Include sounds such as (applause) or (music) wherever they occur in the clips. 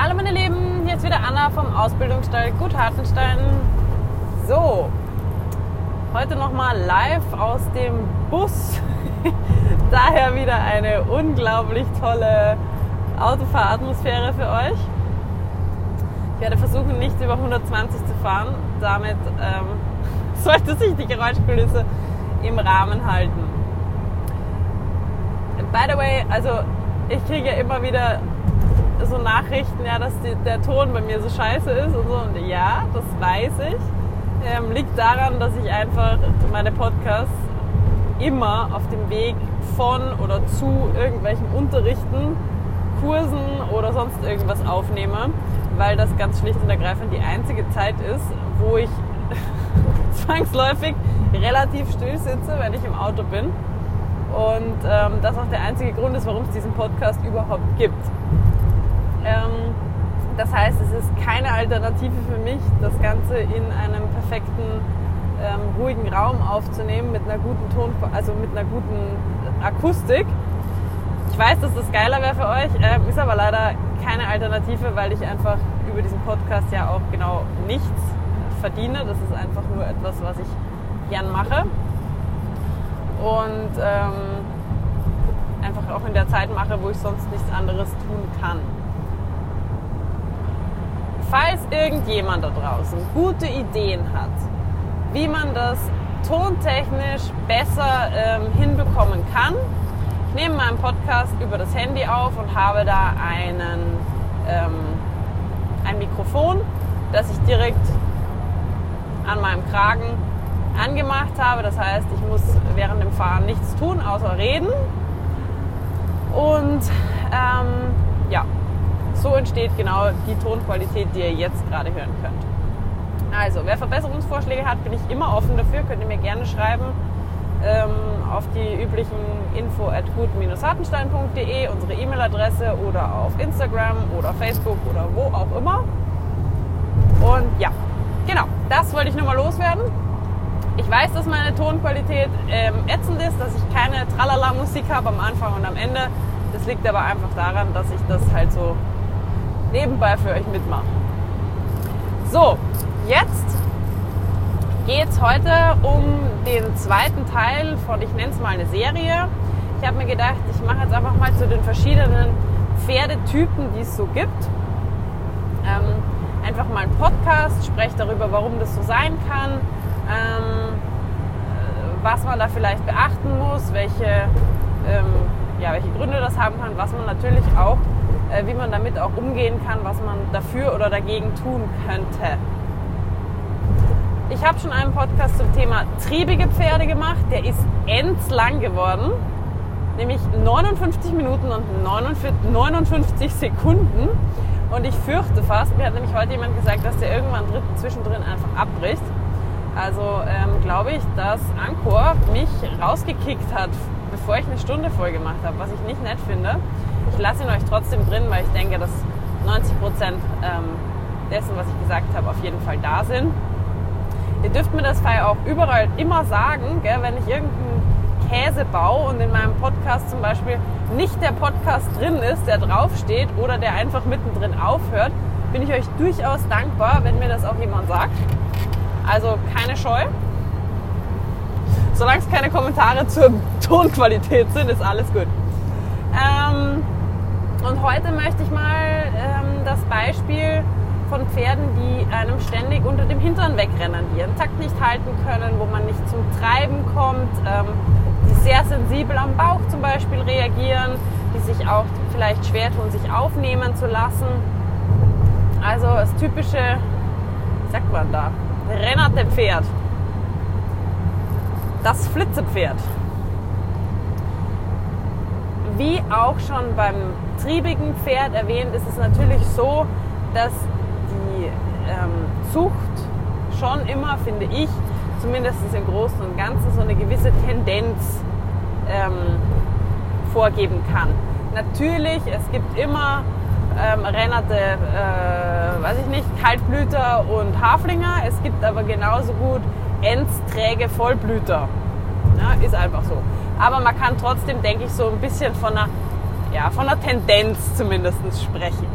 Hallo meine Lieben, hier ist wieder Anna vom Ausbildungsstall Gut Hartenstein. So, heute nochmal live aus dem Bus. (laughs) Daher wieder eine unglaublich tolle Autofahratmosphäre für euch. Ich werde versuchen, nicht über 120 zu fahren. Damit ähm, (laughs) sollte sich die Geräuschkulisse im Rahmen halten. By the way, also ich kriege immer wieder so Nachrichten, ja, dass die, der Ton bei mir so scheiße ist und so. Und ja, das weiß ich. Ähm, liegt daran, dass ich einfach meine Podcasts immer auf dem Weg von oder zu irgendwelchen Unterrichten, Kursen oder sonst irgendwas aufnehme, weil das ganz schlicht und ergreifend die einzige Zeit ist, wo ich (laughs) zwangsläufig relativ still sitze, wenn ich im Auto bin. Und ähm, das auch der einzige Grund ist, warum es diesen Podcast überhaupt gibt. Ähm, das heißt, es ist keine Alternative für mich, das Ganze in einem perfekten, ähm, ruhigen Raum aufzunehmen mit einer guten Ton, also mit einer guten Akustik. Ich weiß, dass das geiler wäre für euch, äh, ist aber leider keine Alternative, weil ich einfach über diesen Podcast ja auch genau nichts verdiene. Das ist einfach nur etwas, was ich gern mache. Und ähm, einfach auch in der Zeit mache, wo ich sonst nichts anderes tun kann falls irgendjemand da draußen gute Ideen hat, wie man das tontechnisch besser ähm, hinbekommen kann, ich nehme meinen Podcast über das Handy auf und habe da einen, ähm, ein Mikrofon, das ich direkt an meinem Kragen angemacht habe. Das heißt, ich muss während dem Fahren nichts tun, außer reden. Und ähm, so entsteht genau die Tonqualität, die ihr jetzt gerade hören könnt. Also, wer Verbesserungsvorschläge hat, bin ich immer offen dafür. Könnt ihr mir gerne schreiben ähm, auf die üblichen info at gut-hartenstein.de, unsere E-Mail-Adresse oder auf Instagram oder Facebook oder wo auch immer. Und ja, genau, das wollte ich nochmal loswerden. Ich weiß, dass meine Tonqualität ähm, ätzend ist, dass ich keine Tralala-Musik habe am Anfang und am Ende. Das liegt aber einfach daran, dass ich das halt so nebenbei für euch mitmachen. So, jetzt geht es heute um den zweiten Teil von, ich nenne es mal eine Serie. Ich habe mir gedacht, ich mache jetzt einfach mal zu den verschiedenen Pferdetypen, die es so gibt. Ähm, einfach mal einen Podcast, spreche darüber, warum das so sein kann, ähm, was man da vielleicht beachten muss, welche, ähm, ja, welche Gründe das haben kann, was man natürlich auch äh, wie man damit auch umgehen kann, was man dafür oder dagegen tun könnte. Ich habe schon einen Podcast zum Thema triebige Pferde gemacht. Der ist endslang geworden, nämlich 59 Minuten und 59 Sekunden. Und ich fürchte fast, mir hat nämlich heute jemand gesagt, dass der irgendwann zwischendrin einfach abbricht. Also ähm, glaube ich, dass Anchor mich rausgekickt hat, bevor ich eine Stunde voll gemacht habe, was ich nicht nett finde. Ich lasse ihn euch trotzdem drin, weil ich denke, dass 90 Prozent ähm, dessen, was ich gesagt habe, auf jeden Fall da sind. Ihr dürft mir das Fall auch überall immer sagen, gell, wenn ich irgendeinen Käse baue und in meinem Podcast zum Beispiel nicht der Podcast drin ist, der draufsteht oder der einfach mittendrin aufhört, bin ich euch durchaus dankbar, wenn mir das auch jemand sagt. Also keine Scheu. Solange es keine Kommentare zur (laughs) Tonqualität sind, ist alles gut. Ähm, und heute möchte ich mal ähm, das Beispiel von Pferden, die einem ständig unter dem Hintern wegrennen, die ihren Takt nicht halten können, wo man nicht zum Treiben kommt, ähm, die sehr sensibel am Bauch zum Beispiel reagieren, die sich auch vielleicht schwer tun, sich aufnehmen zu lassen. Also das typische, wie sagt man da, rennerte Pferd. Das Flitzepferd wie auch schon beim triebigen Pferd erwähnt, ist es natürlich so, dass die ähm, Zucht schon immer, finde ich, zumindest im Großen und Ganzen, so eine gewisse Tendenz ähm, vorgeben kann. Natürlich, es gibt immer ähm, Rennerte, äh, weiß ich nicht, Kaltblüter und Haflinger. Es gibt aber genauso gut Endsträge Vollblüter. Ja, ist einfach so. Aber man kann trotzdem, denke ich, so ein bisschen von einer, ja, von einer Tendenz zumindest sprechen.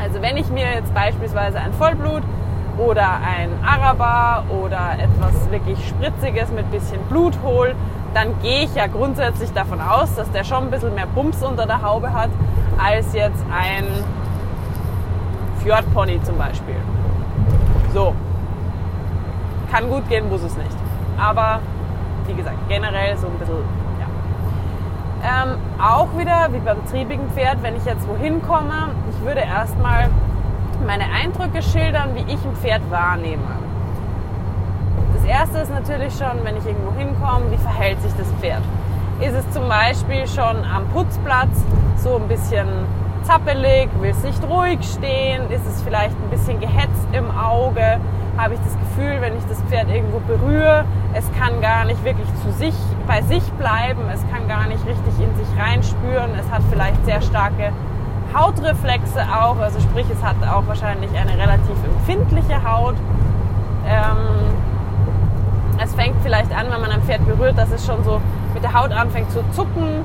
Also wenn ich mir jetzt beispielsweise ein Vollblut oder ein Araber oder etwas wirklich Spritziges mit bisschen Blut hole, dann gehe ich ja grundsätzlich davon aus, dass der schon ein bisschen mehr Bums unter der Haube hat als jetzt ein Fjordpony zum Beispiel. So. Kann gut gehen, muss es nicht. Aber wie gesagt, generell so ein bisschen, ja. Ähm, auch wieder, wie beim triebigen Pferd, wenn ich jetzt wohin komme, ich würde erstmal meine Eindrücke schildern, wie ich ein Pferd wahrnehme. Das erste ist natürlich schon, wenn ich irgendwo hinkomme, wie verhält sich das Pferd? Ist es zum Beispiel schon am Putzplatz so ein bisschen zappelig, will es nicht ruhig stehen, ist es vielleicht ein bisschen gehetzt im Auge, habe ich das Gefühl, wenn ich das Pferd irgendwo berühre, es kann gar nicht wirklich zu sich, bei sich bleiben, es kann gar nicht richtig in sich reinspüren, es hat vielleicht sehr starke Hautreflexe auch, also sprich, es hat auch wahrscheinlich eine relativ empfindliche Haut. Ähm, es fängt vielleicht an, wenn man ein Pferd berührt, dass es schon so mit der Haut anfängt zu zucken.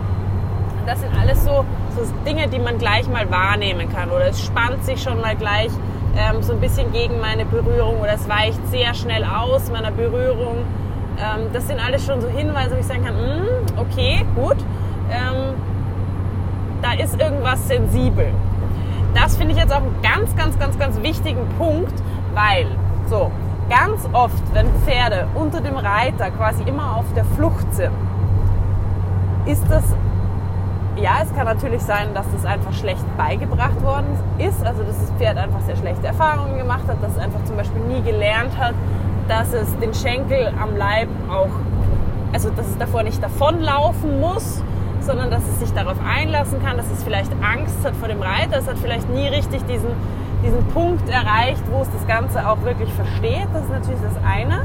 Das sind alles so, so Dinge, die man gleich mal wahrnehmen kann. Oder es spannt sich schon mal gleich ähm, so ein bisschen gegen meine Berührung oder es weicht sehr schnell aus meiner Berührung. Ähm, das sind alles schon so Hinweise, wo ich sagen kann, mm, okay, gut, ähm, da ist irgendwas sensibel. Das finde ich jetzt auch einen ganz, ganz, ganz, ganz wichtigen Punkt, weil so ganz oft, wenn Pferde unter dem Reiter quasi immer auf der Flucht sind, ist das ja, es kann natürlich sein, dass das einfach schlecht beigebracht worden ist, also dass das Pferd einfach sehr schlechte Erfahrungen gemacht hat, dass es einfach zum Beispiel nie gelernt hat, dass es den Schenkel am Leib auch, also dass es davor nicht davonlaufen muss, sondern dass es sich darauf einlassen kann, dass es vielleicht Angst hat vor dem Reiter, es hat vielleicht nie richtig diesen, diesen Punkt erreicht, wo es das Ganze auch wirklich versteht, das ist natürlich das eine.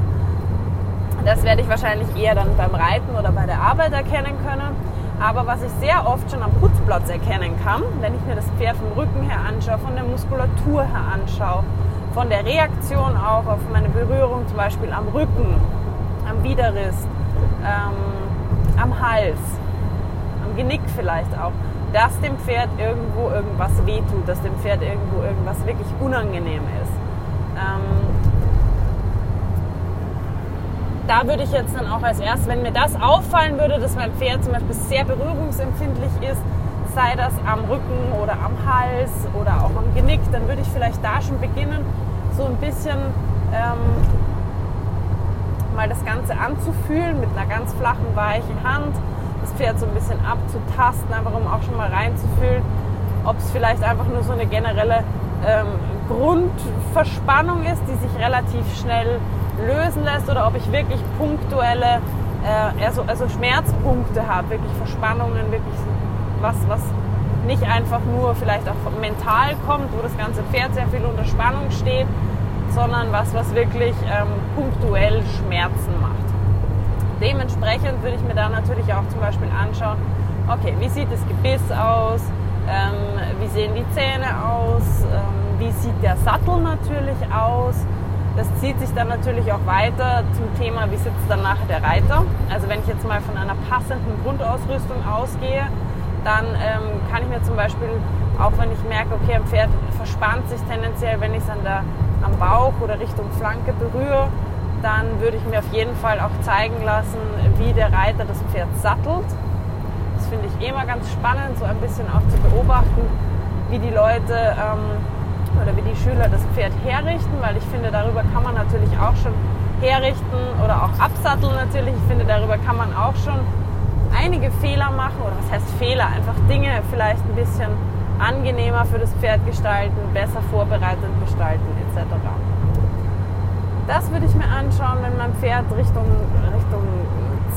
Das werde ich wahrscheinlich eher dann beim Reiten oder bei der Arbeit erkennen können. Aber was ich sehr oft schon am Putzplatz erkennen kann, wenn ich mir das Pferd vom Rücken her anschaue, von der Muskulatur her anschaue, von der Reaktion auch auf meine Berührung, zum Beispiel am Rücken, am Widerriss, ähm, am Hals, am Genick vielleicht auch, dass dem Pferd irgendwo irgendwas wehtut, dass dem Pferd irgendwo irgendwas wirklich unangenehm ist. Ähm, da würde ich jetzt dann auch als erstes, wenn mir das auffallen würde, dass mein Pferd zum Beispiel sehr berührungsempfindlich ist, sei das am Rücken oder am Hals oder auch am Genick, dann würde ich vielleicht da schon beginnen, so ein bisschen ähm, mal das Ganze anzufühlen mit einer ganz flachen, weichen Hand, das Pferd so ein bisschen abzutasten, einfach um auch schon mal reinzufühlen, ob es vielleicht einfach nur so eine generelle ähm, Grundverspannung ist, die sich relativ schnell lösen lässt oder ob ich wirklich punktuelle, äh, also, also Schmerzpunkte habe, wirklich Verspannungen, wirklich was, was nicht einfach nur vielleicht auch mental kommt, wo das ganze Pferd sehr viel unter Spannung steht, sondern was, was wirklich ähm, punktuell Schmerzen macht. Dementsprechend würde ich mir da natürlich auch zum Beispiel anschauen, okay, wie sieht das Gebiss aus, ähm, wie sehen die Zähne aus, ähm, wie sieht der Sattel natürlich aus, das zieht sich dann natürlich auch weiter zum Thema, wie sitzt dann nachher der Reiter. Also wenn ich jetzt mal von einer passenden Grundausrüstung ausgehe, dann ähm, kann ich mir zum Beispiel, auch wenn ich merke, okay, ein Pferd verspannt sich tendenziell, wenn ich es am Bauch oder Richtung Flanke berühre, dann würde ich mir auf jeden Fall auch zeigen lassen, wie der Reiter das Pferd sattelt. Das finde ich immer ganz spannend, so ein bisschen auch zu beobachten, wie die Leute ähm, oder wie die Schüler das Pferd herrichten, weil ich finde, darüber kann man natürlich auch schon herrichten oder auch absatteln natürlich. Ich finde, darüber kann man auch schon einige Fehler machen oder was heißt Fehler? Einfach Dinge vielleicht ein bisschen angenehmer für das Pferd gestalten, besser vorbereitet gestalten etc. Das würde ich mir anschauen, wenn mein Pferd Richtung, Richtung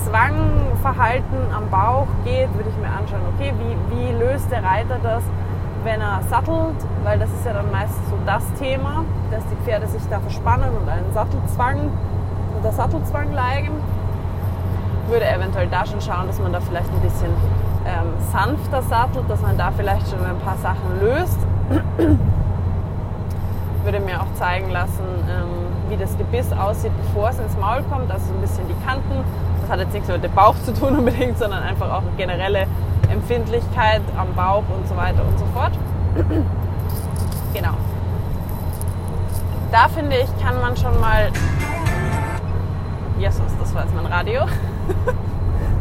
Zwangverhalten am Bauch geht, würde ich mir anschauen, okay, wie, wie löst der Reiter das? Wenn er sattelt, weil das ist ja dann meistens so das Thema, dass die Pferde sich da verspannen und einen Sattelzwang oder Sattelzwang leiden, würde eventuell da schon schauen, dass man da vielleicht ein bisschen ähm, sanfter sattelt, dass man da vielleicht schon ein paar Sachen löst. (clears throat) würde mir auch zeigen lassen, ähm, wie das Gebiss aussieht, bevor es ins Maul kommt, also so ein bisschen die Kanten. Das hat jetzt nichts mit dem Bauch zu tun (laughs) unbedingt, sondern einfach auch eine generelle Empfindlichkeit am Bauch und so weiter und so fort. (clears throat) genau. da finde ich, kann man schon mal. Jesus, das war jetzt mein Radio. (laughs)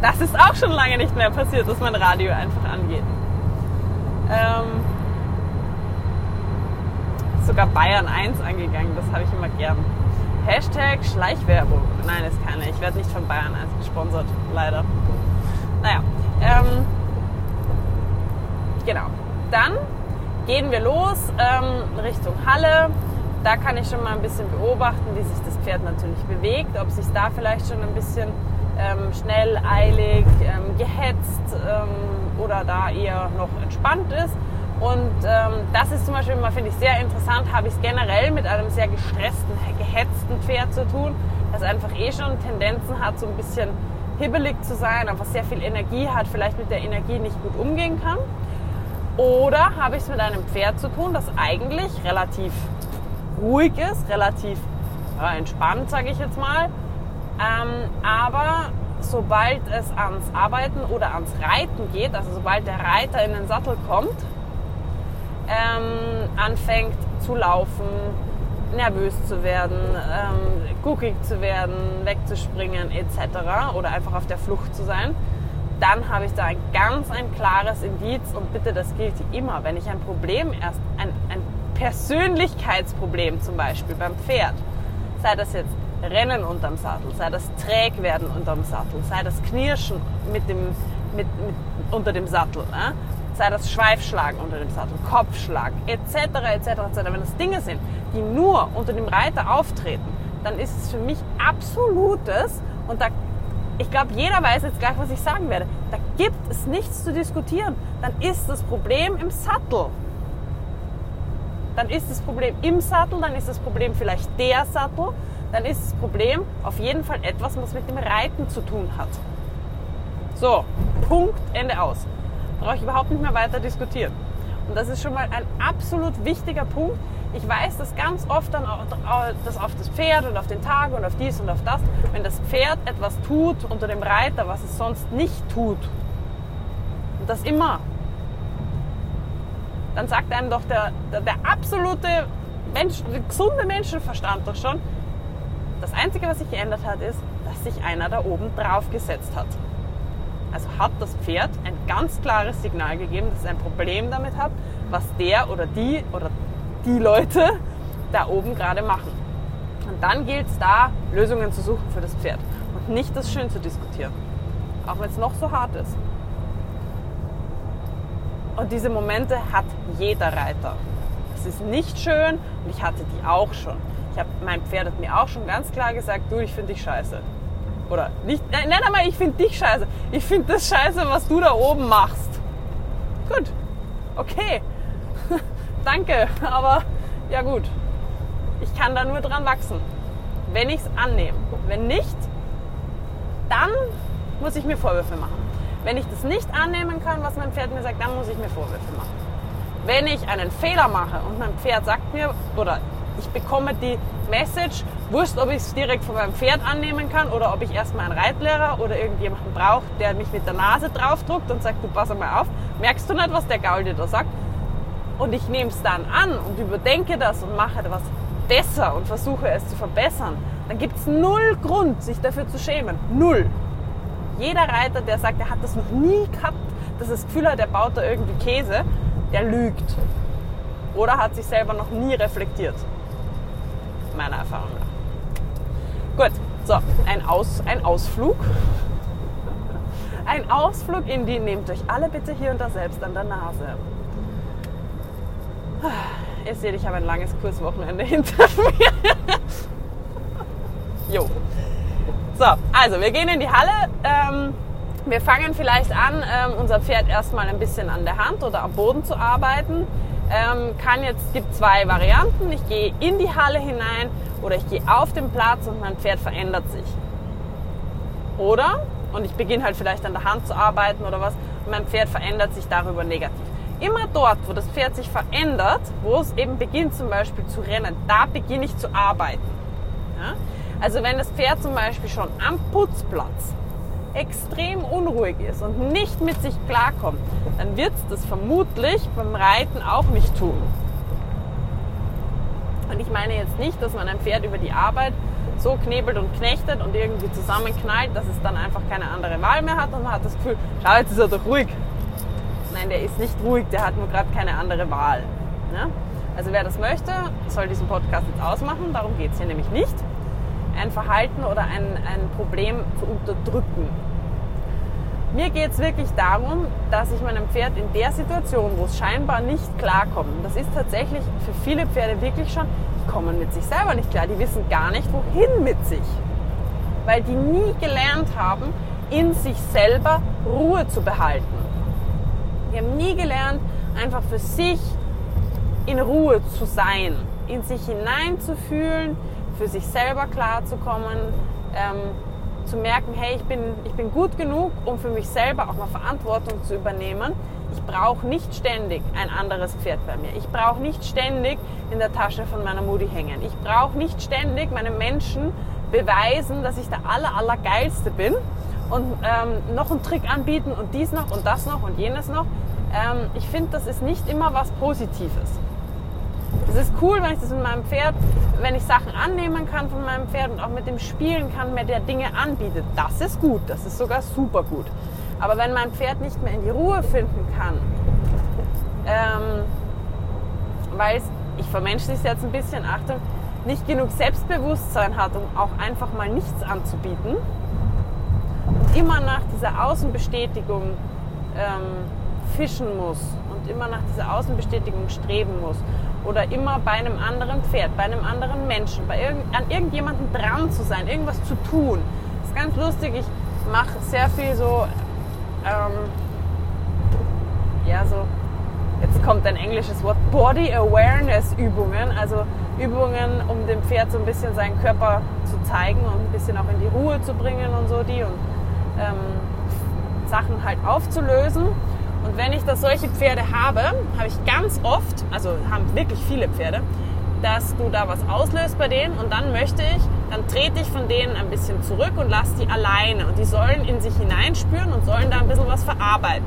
Das ist auch schon lange nicht mehr passiert, dass mein Radio einfach angeht. Ähm, sogar Bayern 1 angegangen, das habe ich immer gern. Hashtag Schleichwerbung. Nein, ist keine. Ich werde nicht von Bayern 1 gesponsert, leider. Naja, ähm, genau. Dann gehen wir los ähm, Richtung Halle. Da kann ich schon mal ein bisschen beobachten, wie sich das Pferd natürlich bewegt, ob sich da vielleicht schon ein bisschen ähm, schnell, eilig, ähm, gehetzt ähm, oder da eher noch entspannt ist. Und ähm, das ist zum Beispiel finde ich, sehr interessant, habe ich es generell mit einem sehr gestressten, gehetzten Pferd zu tun, das einfach eh schon Tendenzen hat, so ein bisschen hibbelig zu sein, einfach sehr viel Energie hat, vielleicht mit der Energie nicht gut umgehen kann. Oder habe ich es mit einem Pferd zu tun, das eigentlich relativ ruhig ist, relativ ja, entspannt, sage ich jetzt mal. Ähm, aber sobald es ans Arbeiten oder ans Reiten geht, also sobald der Reiter in den Sattel kommt, ähm, anfängt zu laufen, nervös zu werden, ähm, guckig zu werden, wegzuspringen etc. oder einfach auf der Flucht zu sein, dann habe ich da ein ganz ein klares Indiz und bitte, das gilt immer, wenn ich ein Problem erst, ein, ein Persönlichkeitsproblem zum Beispiel beim Pferd, sei das jetzt Rennen unterm Sattel, sei das Trägwerden unterm Sattel, sei das Knirschen mit dem, mit, mit, unter dem Sattel, äh? Sei das Schweifschlagen unter dem Sattel, Kopfschlag etc. etc. etc. Wenn das Dinge sind, die nur unter dem Reiter auftreten, dann ist es für mich absolutes und da ich glaube, jeder weiß jetzt gleich, was ich sagen werde. Da gibt es nichts zu diskutieren. Dann ist das Problem im Sattel. Dann ist das Problem im Sattel, dann ist das Problem vielleicht der Sattel, dann ist das Problem auf jeden Fall etwas, was mit dem Reiten zu tun hat. So, Punkt, Ende aus. Brauche ich überhaupt nicht mehr weiter diskutieren. Und das ist schon mal ein absolut wichtiger Punkt. Ich weiß dass ganz oft dann auch, das auf das Pferd und auf den Tag und auf dies und auf das, wenn das Pferd etwas tut unter dem Reiter, was es sonst nicht tut, und das immer, dann sagt einem doch der, der, der absolute Mensch, der gesunde Menschenverstand doch schon, das Einzige, was sich geändert hat, ist, dass sich einer da oben drauf gesetzt hat. Also hat das Pferd ein ganz klares Signal gegeben, dass es ein Problem damit hat, was der oder die oder die Leute da oben gerade machen. Und dann gilt es da, Lösungen zu suchen für das Pferd und nicht das schön zu diskutieren. Auch wenn es noch so hart ist. Und diese Momente hat jeder Reiter. Es ist nicht schön und ich hatte die auch schon. Ich habe mein Pferd hat mir auch schon ganz klar gesagt, du, ich finde dich scheiße. Oder nicht, nein, nein, aber ich finde dich scheiße. Ich finde das scheiße, was du da oben machst. Gut, okay, (laughs) danke, aber ja gut, ich kann da nur dran wachsen, wenn ich es annehme. Wenn nicht, dann muss ich mir Vorwürfe machen. Wenn ich das nicht annehmen kann, was mein Pferd mir sagt, dann muss ich mir Vorwürfe machen. Wenn ich einen Fehler mache und mein Pferd sagt mir, oder ich bekomme die Message, wurscht, ob ich es direkt von meinem Pferd annehmen kann oder ob ich erstmal einen Reitlehrer oder irgendjemanden brauche, der mich mit der Nase draufdruckt und sagt, du pass mal auf, merkst du nicht, was der Gaul dir da sagt? Und ich nehme es dann an und überdenke das und mache etwas besser und versuche es zu verbessern, dann gibt es null Grund, sich dafür zu schämen. Null. Jeder Reiter, der sagt, er hat das noch nie gehabt, dass das Gefühl hat, er baut da irgendwie Käse, der lügt. Oder hat sich selber noch nie reflektiert meiner Erfahrung nach. Gut, so, ein, Aus, ein Ausflug. Ein Ausflug in die, nehmt euch alle bitte hier und da selbst an der Nase. Ihr seht, ich habe ein langes Kurswochenende hinter mir. jo. So, also wir gehen in die Halle. Ähm, wir fangen vielleicht an, ähm, unser Pferd erstmal ein bisschen an der Hand oder am Boden zu arbeiten ähm, kann jetzt, gibt zwei Varianten. Ich gehe in die Halle hinein oder ich gehe auf den Platz und mein Pferd verändert sich. Oder, und ich beginne halt vielleicht an der Hand zu arbeiten oder was, und mein Pferd verändert sich darüber negativ. Immer dort, wo das Pferd sich verändert, wo es eben beginnt zum Beispiel zu rennen, da beginne ich zu arbeiten. Ja? Also wenn das Pferd zum Beispiel schon am Putzplatz extrem unruhig ist und nicht mit sich klarkommt, dann wird es das vermutlich beim Reiten auch nicht tun. Und ich meine jetzt nicht, dass man ein Pferd über die Arbeit so knebelt und knechtet und irgendwie zusammenknallt, dass es dann einfach keine andere Wahl mehr hat und man hat das Gefühl, schau, jetzt ist er doch ruhig. Nein, der ist nicht ruhig, der hat nur gerade keine andere Wahl. Ne? Also wer das möchte, soll diesen Podcast jetzt ausmachen, darum geht es hier nämlich nicht. Ein Verhalten oder ein, ein Problem zu unterdrücken. Mir geht es wirklich darum, dass ich meinem Pferd in der Situation, wo es scheinbar nicht klarkommt, das ist tatsächlich für viele Pferde wirklich schon, die kommen mit sich selber nicht klar, die wissen gar nicht, wohin mit sich. Weil die nie gelernt haben, in sich selber Ruhe zu behalten. Die haben nie gelernt, einfach für sich in Ruhe zu sein, in sich hineinzufühlen, für sich selber klarzukommen, ähm, zu merken, hey, ich bin, ich bin gut genug, um für mich selber auch mal Verantwortung zu übernehmen. Ich brauche nicht ständig ein anderes Pferd bei mir. Ich brauche nicht ständig in der Tasche von meiner Mutti hängen. Ich brauche nicht ständig meinem Menschen beweisen, dass ich der aller, allergeilste bin und ähm, noch einen Trick anbieten und dies noch und das noch und jenes noch. Ähm, ich finde, das ist nicht immer was Positives. Es ist cool, wenn ich das mit meinem Pferd, wenn ich Sachen annehmen kann von meinem Pferd und auch mit dem spielen kann, mir der Dinge anbietet. Das ist gut, das ist sogar super gut. Aber wenn mein Pferd nicht mehr in die Ruhe finden kann, ähm, weil es, ich vermenschliche es jetzt ein bisschen, Achtung, nicht genug Selbstbewusstsein hat, um auch einfach mal nichts anzubieten und immer nach dieser Außenbestätigung ähm, fischen muss und immer nach dieser Außenbestätigung streben muss oder immer bei einem anderen Pferd, bei einem anderen Menschen, bei irgend, an irgendjemandem dran zu sein, irgendwas zu tun. Das ist ganz lustig. Ich mache sehr viel so, ähm, ja, so, jetzt kommt ein englisches Wort, Body Awareness Übungen, also Übungen, um dem Pferd so ein bisschen seinen Körper zu zeigen und ein bisschen auch in die Ruhe zu bringen und so die und ähm, Sachen halt aufzulösen. Und wenn ich da solche Pferde habe, habe ich ganz oft, also haben wirklich viele Pferde, dass du da was auslöst bei denen und dann möchte ich, dann trete ich von denen ein bisschen zurück und lasse die alleine. Und die sollen in sich hineinspüren und sollen da ein bisschen was verarbeiten.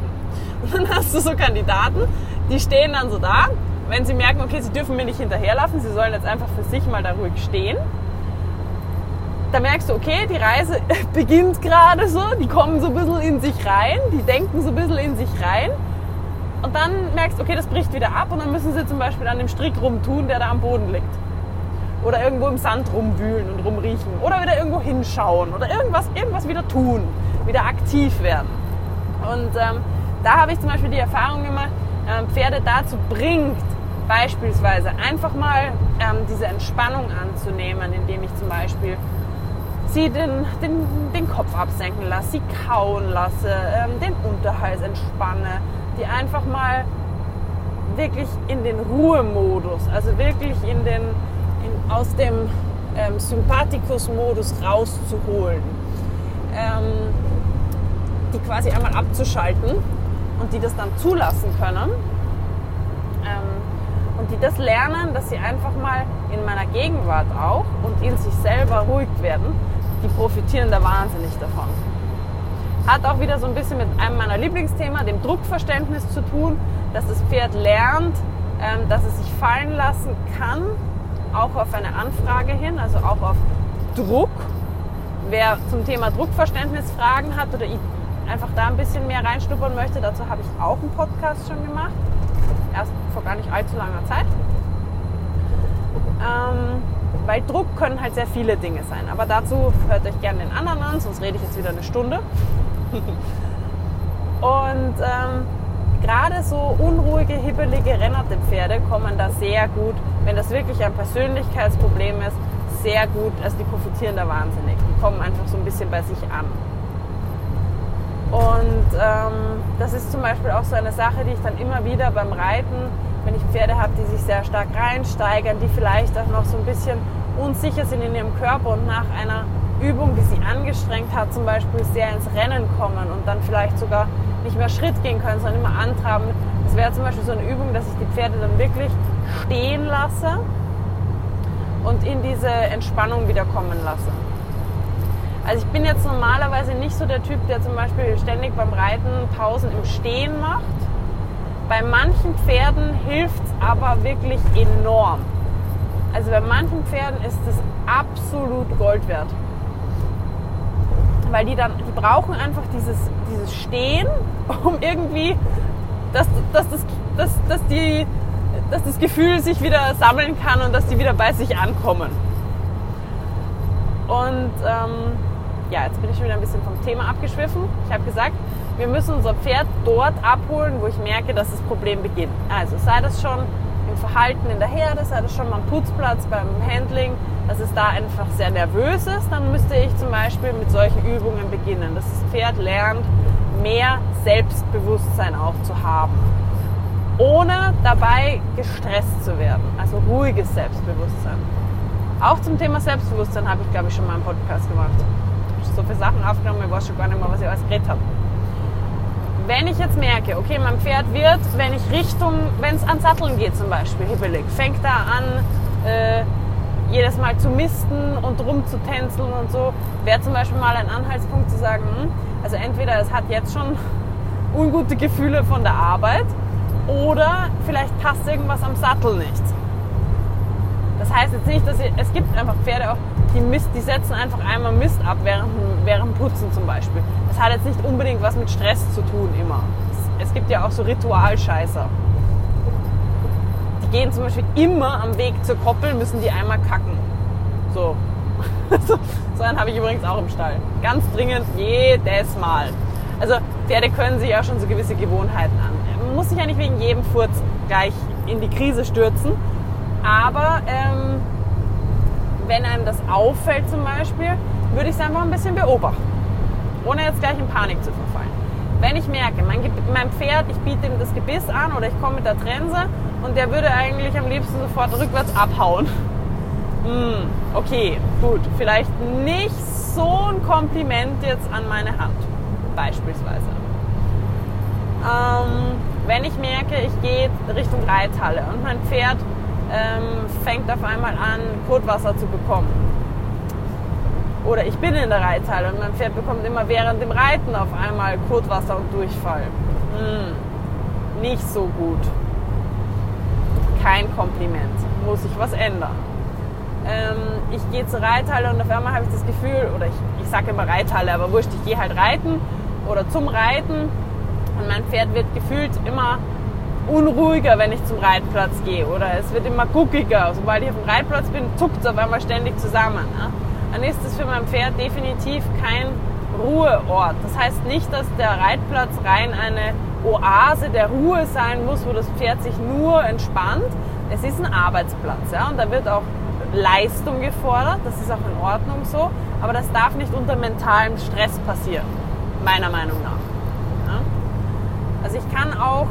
Und dann hast du so Kandidaten, die stehen dann so da, wenn sie merken, okay, sie dürfen mir nicht hinterherlaufen, sie sollen jetzt einfach für sich mal da ruhig stehen da merkst du, okay, die Reise (laughs) beginnt gerade so, die kommen so ein bisschen in sich rein, die denken so ein bisschen in sich rein. Und dann merkst du, okay, das bricht wieder ab und dann müssen sie zum Beispiel an dem Strick rumtun, der da am Boden liegt. Oder irgendwo im Sand rumwühlen und rumriechen. Oder wieder irgendwo hinschauen. Oder irgendwas, irgendwas wieder tun. Wieder aktiv werden. Und ähm, da habe ich zum Beispiel die Erfahrung gemacht, ähm, Pferde dazu bringt, beispielsweise einfach mal ähm, diese Entspannung anzunehmen, indem ich zum Beispiel sie den, den, den Kopf absenken lasse, sie kauen lasse, ähm, den Unterhals entspanne, die einfach mal wirklich in den Ruhemodus, also wirklich in den, in, aus dem ähm, Sympathikus-Modus rauszuholen. Ähm, die quasi einmal abzuschalten und die das dann zulassen können. Ähm, und die das lernen, dass sie einfach mal in meiner Gegenwart auch und in sich selber ruhig werden die profitieren da wahnsinnig davon. Hat auch wieder so ein bisschen mit einem meiner Lieblingsthema, dem Druckverständnis zu tun, dass das Pferd lernt, ähm, dass es sich fallen lassen kann, auch auf eine Anfrage hin, also auch auf Druck. Wer zum Thema Druckverständnis Fragen hat oder einfach da ein bisschen mehr reinschnuppern möchte, dazu habe ich auch einen Podcast schon gemacht. Erst vor gar nicht allzu langer Zeit. Weil Druck können halt sehr viele Dinge sein. Aber dazu hört euch gerne den anderen an, sonst rede ich jetzt wieder eine Stunde. (laughs) Und ähm, gerade so unruhige, hibbelige, rennerte Pferde kommen da sehr gut, wenn das wirklich ein Persönlichkeitsproblem ist, sehr gut, also die profitieren da wahnsinnig. Die kommen einfach so ein bisschen bei sich an. Und ähm, das ist zum Beispiel auch so eine Sache, die ich dann immer wieder beim Reiten wenn ich Pferde habe, die sich sehr stark reinsteigern, die vielleicht auch noch so ein bisschen unsicher sind in ihrem Körper und nach einer Übung, die sie angestrengt hat, zum Beispiel sehr ins Rennen kommen und dann vielleicht sogar nicht mehr Schritt gehen können, sondern immer antraben. Das wäre zum Beispiel so eine Übung, dass ich die Pferde dann wirklich stehen lasse und in diese Entspannung wieder kommen lasse. Also ich bin jetzt normalerweise nicht so der Typ, der zum Beispiel ständig beim Reiten Pausen im Stehen macht bei manchen Pferden hilft es aber wirklich enorm. Also bei manchen Pferden ist das absolut Gold wert. Weil die dann, die brauchen einfach dieses, dieses Stehen, (laughs) um irgendwie, dass, dass, das, dass, dass, die, dass das Gefühl sich wieder sammeln kann und dass die wieder bei sich ankommen. Und ähm, ja, jetzt bin ich schon wieder ein bisschen vom Thema abgeschwiffen. Ich habe gesagt, wir müssen unser Pferd dort abholen, wo ich merke, dass das Problem beginnt. Also sei das schon im Verhalten in der Herde, sei das schon am Putzplatz, beim Handling, dass es da einfach sehr nervös ist, dann müsste ich zum Beispiel mit solchen Übungen beginnen, dass das Pferd lernt, mehr Selbstbewusstsein auch zu haben, ohne dabei gestresst zu werden, also ruhiges Selbstbewusstsein. Auch zum Thema Selbstbewusstsein habe ich, glaube ich, schon mal einen Podcast gemacht. Ich habe so viele Sachen aufgenommen, ich weiß schon gar nicht mehr, was ich alles geredet habe wenn ich jetzt merke, okay, mein Pferd wird, wenn ich Richtung, wenn es an Satteln geht zum Beispiel, hibbelig, fängt da an, äh, jedes Mal zu misten und rumzutänzeln und so, wäre zum Beispiel mal ein Anhaltspunkt zu sagen, hm, also entweder es hat jetzt schon (laughs) ungute Gefühle von der Arbeit oder vielleicht passt irgendwas am Sattel nicht. Das heißt jetzt nicht, dass ich, es gibt einfach Pferde auch, die, Mist, die setzen einfach einmal Mist ab während, während Putzen zum Beispiel. Das hat jetzt nicht unbedingt was mit Stress zu tun immer. Es, gibt ja auch so Ritualscheißer. Die gehen zum Beispiel immer am Weg zur Koppel, müssen die einmal kacken. So. (laughs) so einen habe ich übrigens auch im Stall. Ganz dringend jedes Mal. Also Pferde können sich ja schon so gewisse Gewohnheiten an. Man muss sich ja nicht wegen jedem Furz gleich in die Krise stürzen. Aber ähm, wenn einem das auffällt zum Beispiel, würde ich es einfach ein bisschen beobachten, ohne jetzt gleich in Panik zu verfallen. Wenn ich merke, mein, mein Pferd, ich biete ihm das Gebiss an oder ich komme mit der Trense und der würde eigentlich am liebsten sofort rückwärts abhauen. Hm, okay, gut, vielleicht nicht so ein Kompliment jetzt an meine Hand, beispielsweise. Ähm, wenn ich merke, ich gehe Richtung Reithalle und mein Pferd ähm, fängt auf einmal an, Kotwasser zu bekommen. Oder ich bin in der Reithalle und mein Pferd bekommt immer während dem Reiten auf einmal Kotwasser und Durchfall. Hm, nicht so gut. Kein Kompliment. Muss sich was ändern. Ähm, ich gehe zur Reithalle und auf einmal habe ich das Gefühl, oder ich, ich sage immer Reithalle, aber wurscht, ich gehe halt reiten oder zum Reiten und mein Pferd wird gefühlt immer unruhiger, wenn ich zum Reitplatz gehe oder es wird immer guckiger. Sobald ich auf dem Reitplatz bin, zuckt es auf einmal ständig zusammen. Ne? Dann ist es für mein Pferd definitiv kein Ruheort. Das heißt nicht, dass der Reitplatz rein eine Oase der Ruhe sein muss, wo das Pferd sich nur entspannt. Es ist ein Arbeitsplatz ja? und da wird auch Leistung gefordert. Das ist auch in Ordnung so. Aber das darf nicht unter mentalem Stress passieren, meiner Meinung nach. Ja? Also ich kann auch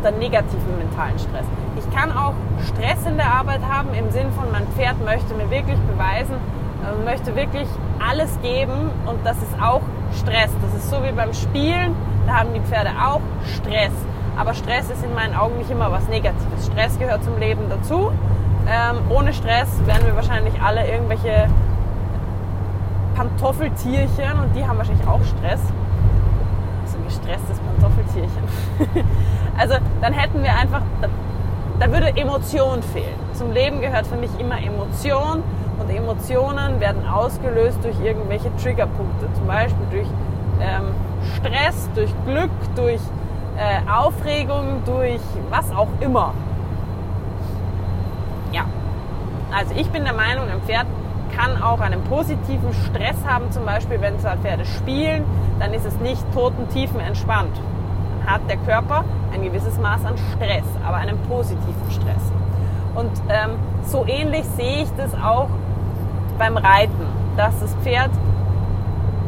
unter negativen mentalen Stress. Ich kann auch Stress in der Arbeit haben im Sinn von, mein Pferd möchte mir wirklich beweisen, äh, möchte wirklich alles geben und das ist auch Stress. Das ist so wie beim Spielen, da haben die Pferde auch Stress. Aber Stress ist in meinen Augen nicht immer was Negatives. Stress gehört zum Leben dazu. Ähm, ohne Stress wären wir wahrscheinlich alle irgendwelche Pantoffeltierchen und die haben wahrscheinlich auch Stress. So ein gestresstes Pantoffeltierchen. (laughs) Also dann hätten wir einfach, da, würde Emotion fehlen. Zum Leben gehört für mich immer Emotion und Emotionen werden ausgelöst durch irgendwelche Triggerpunkte, zum Beispiel durch ähm, Stress, durch Glück, durch äh, Aufregung, durch was auch immer. Ja, also ich bin der Meinung, ein Pferd kann auch einen positiven Stress haben, zum Beispiel wenn zwei Pferde spielen, dann ist es nicht totentiefen entspannt hat der Körper ein gewisses Maß an Stress, aber einen positiven Stress. Und ähm, so ähnlich sehe ich das auch beim Reiten, dass das Pferd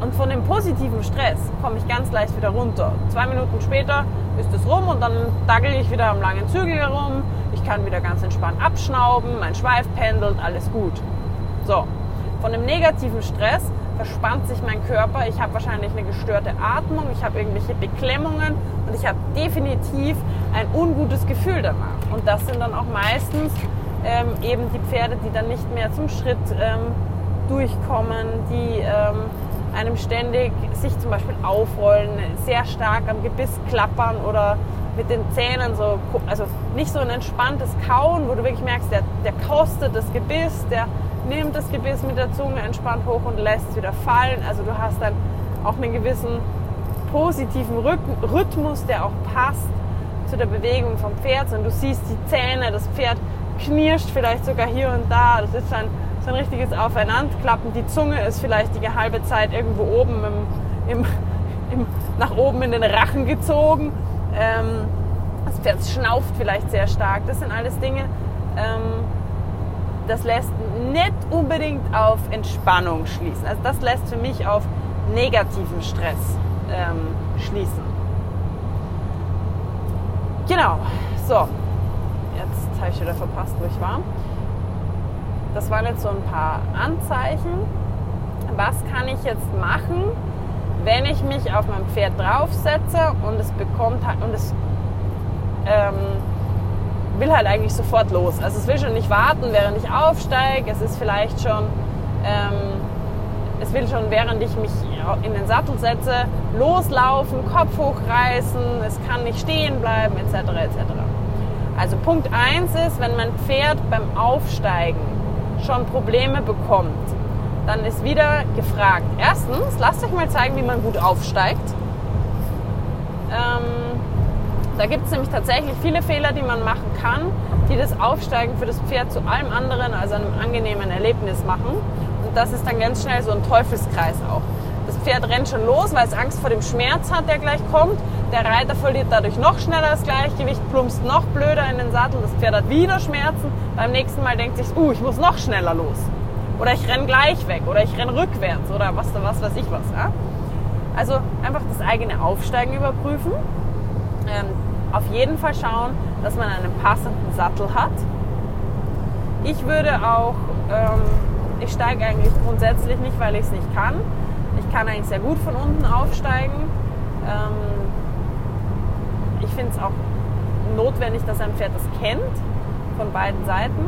und von dem positiven Stress komme ich ganz leicht wieder runter. Zwei Minuten später ist es rum und dann daggle ich wieder am langen Zügel herum. Ich kann wieder ganz entspannt abschnauben, mein Schweif pendelt, alles gut. So, von dem negativen Stress verspannt sich mein Körper, ich habe wahrscheinlich eine gestörte Atmung, ich habe irgendwelche Beklemmungen. Und ich habe definitiv ein ungutes Gefühl danach. Und das sind dann auch meistens ähm, eben die Pferde, die dann nicht mehr zum Schritt ähm, durchkommen, die ähm, einem ständig sich zum Beispiel aufrollen, sehr stark am Gebiss klappern oder mit den Zähnen so, also nicht so ein entspanntes Kauen, wo du wirklich merkst, der, der kostet das Gebiss, der nimmt das Gebiss mit der Zunge entspannt hoch und lässt es wieder fallen. Also du hast dann auch einen gewissen positiven Rhythmus, der auch passt zu der Bewegung vom Pferd. Und du siehst die Zähne, das Pferd knirscht vielleicht sogar hier und da. Das ist dann so ein richtiges Aufeinanderklappen. Die Zunge ist vielleicht die halbe Zeit irgendwo oben im, im, im, nach oben in den Rachen gezogen. Ähm, das Pferd schnauft vielleicht sehr stark. Das sind alles Dinge, ähm, das lässt nicht unbedingt auf Entspannung schließen. Also das lässt für mich auf negativen Stress ähm, schließen. Genau, so. Jetzt habe ich wieder verpasst, wo ich war. Das waren jetzt so ein paar Anzeichen. Was kann ich jetzt machen, wenn ich mich auf mein Pferd draufsetze und es bekommt und es ähm, will halt eigentlich sofort los. Also es will schon nicht warten, während ich aufsteige. Es ist vielleicht schon, ähm, es will schon, während ich mich in den Sattel setze, loslaufen, Kopf hochreißen, es kann nicht stehen bleiben, etc. etc. Also Punkt 1 ist, wenn mein Pferd beim Aufsteigen schon Probleme bekommt, dann ist wieder gefragt. Erstens, lasst euch mal zeigen, wie man gut aufsteigt. Ähm, da gibt es nämlich tatsächlich viele Fehler, die man machen kann, die das Aufsteigen für das Pferd zu allem anderen als einem angenehmen Erlebnis machen. Und das ist dann ganz schnell so ein Teufelskreis auch. Das Pferd rennt schon los, weil es Angst vor dem Schmerz hat, der gleich kommt. Der Reiter verliert dadurch noch schneller das Gleichgewicht, plumpst noch blöder in den Sattel. Das Pferd hat wieder Schmerzen. Beim nächsten Mal denkt sich, uh, ich muss noch schneller los. Oder ich renne gleich weg. Oder ich renne rückwärts. Oder was, was weiß ich was. Ja? Also einfach das eigene Aufsteigen überprüfen. Auf jeden Fall schauen, dass man einen passenden Sattel hat. Ich würde auch, ähm, ich steige eigentlich grundsätzlich nicht, weil ich es nicht kann. Ich kann eigentlich sehr gut von unten aufsteigen. Ähm, ich finde es auch notwendig, dass ein Pferd das kennt von beiden Seiten,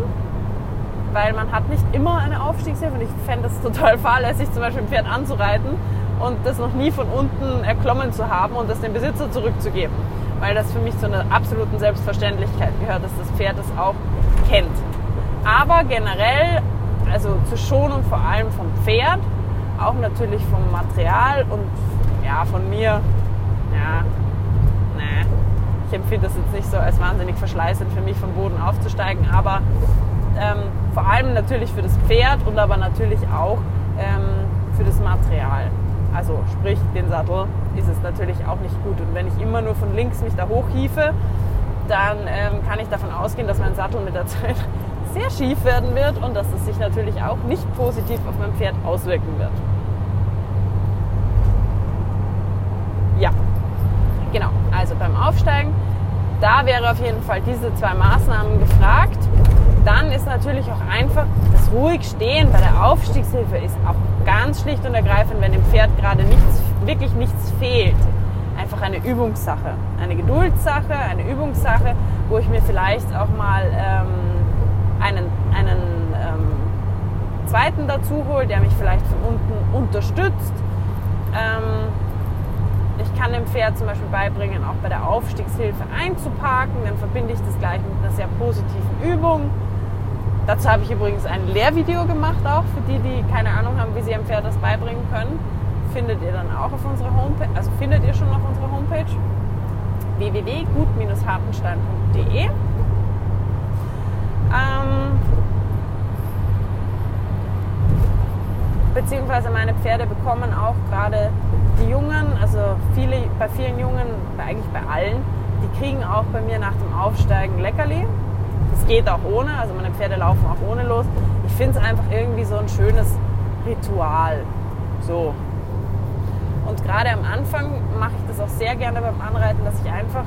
weil man hat nicht immer eine Aufstiegshilfe und ich fände es total fahrlässig, zum Beispiel ein Pferd anzureiten und das noch nie von unten erklommen zu haben und das dem Besitzer zurückzugeben weil das für mich zu einer absoluten Selbstverständlichkeit gehört, dass das Pferd es auch kennt. Aber generell, also zur Schonung vor allem vom Pferd, auch natürlich vom Material und ja, von mir, ja, ne, ich empfinde das jetzt nicht so als wahnsinnig verschleißend für mich vom Boden aufzusteigen, aber ähm, vor allem natürlich für das Pferd und aber natürlich auch ähm, für das Material also sprich den Sattel, ist es natürlich auch nicht gut. Und wenn ich immer nur von links mich da hochhiefe, dann ähm, kann ich davon ausgehen, dass mein Sattel mit der (laughs) Zeit sehr schief werden wird und dass es sich natürlich auch nicht positiv auf mein Pferd auswirken wird. Ja, genau. Also beim Aufsteigen, da wäre auf jeden Fall diese zwei Maßnahmen gefragt. Dann ist natürlich auch einfach das ruhig stehen bei der Aufstiegshilfe ist auch ganz schlicht und ergreifend, wenn dem Pferd gerade nichts, wirklich nichts fehlt. Einfach eine Übungssache, eine Geduldssache, eine Übungssache, wo ich mir vielleicht auch mal ähm, einen, einen ähm, zweiten dazu hole, der mich vielleicht von unten unterstützt. Ähm, ich kann dem Pferd zum Beispiel beibringen, auch bei der Aufstiegshilfe einzuparken. Dann verbinde ich das gleich mit einer sehr positiven Übung. Dazu habe ich übrigens ein Lehrvideo gemacht, auch für die, die keine Ahnung haben, wie sie ihrem Pferd das beibringen können. Findet ihr dann auch auf unserer Homepage, also findet ihr schon auf unserer Homepage www.gut-hartenstein.de. Ähm, beziehungsweise meine Pferde bekommen auch gerade die Jungen, also viele, bei vielen Jungen, eigentlich bei allen, die kriegen auch bei mir nach dem Aufsteigen Leckerli es geht auch ohne, also meine Pferde laufen auch ohne los. Ich finde es einfach irgendwie so ein schönes Ritual. So. Und gerade am Anfang mache ich das auch sehr gerne beim Anreiten, dass ich einfach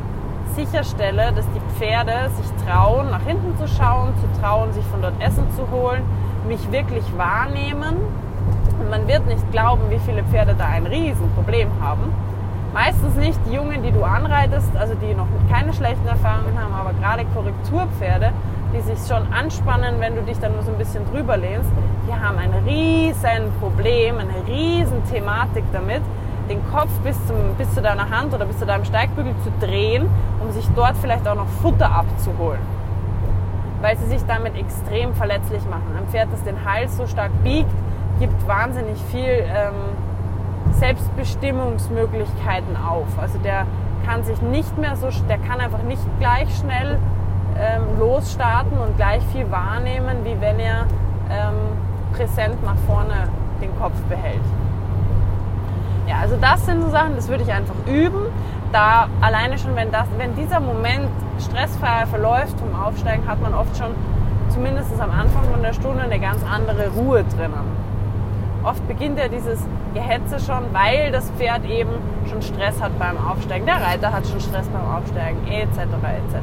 sicherstelle, dass die Pferde sich trauen, nach hinten zu schauen, zu trauen, sich von dort Essen zu holen, mich wirklich wahrnehmen. Und man wird nicht glauben, wie viele Pferde da ein Riesenproblem haben meistens nicht die Jungen, die du anreitest, also die noch keine schlechten Erfahrungen haben, aber gerade Korrekturpferde, die sich schon anspannen, wenn du dich dann nur so ein bisschen drüber lehnst, die haben ein riesen Problem, eine riesen Thematik damit, den Kopf bis, zum, bis zu deiner Hand oder bis zu deinem Steigbügel zu drehen, um sich dort vielleicht auch noch Futter abzuholen. Weil sie sich damit extrem verletzlich machen. Ein Pferd, das den Hals so stark biegt, gibt wahnsinnig viel ähm, Selbstbestimmungsmöglichkeiten auf. Also der kann sich nicht mehr so, der kann einfach nicht gleich schnell ähm, losstarten und gleich viel wahrnehmen, wie wenn er ähm, präsent nach vorne den Kopf behält. Ja, also das sind so Sachen, das würde ich einfach üben. Da alleine schon, wenn, das, wenn dieser Moment stressfrei verläuft vom Aufsteigen, hat man oft schon zumindest am Anfang von der Stunde eine ganz andere Ruhe drinnen. Oft beginnt ja dieses Gehetze schon, weil das Pferd eben schon Stress hat beim Aufsteigen. Der Reiter hat schon Stress beim Aufsteigen, etc. etc.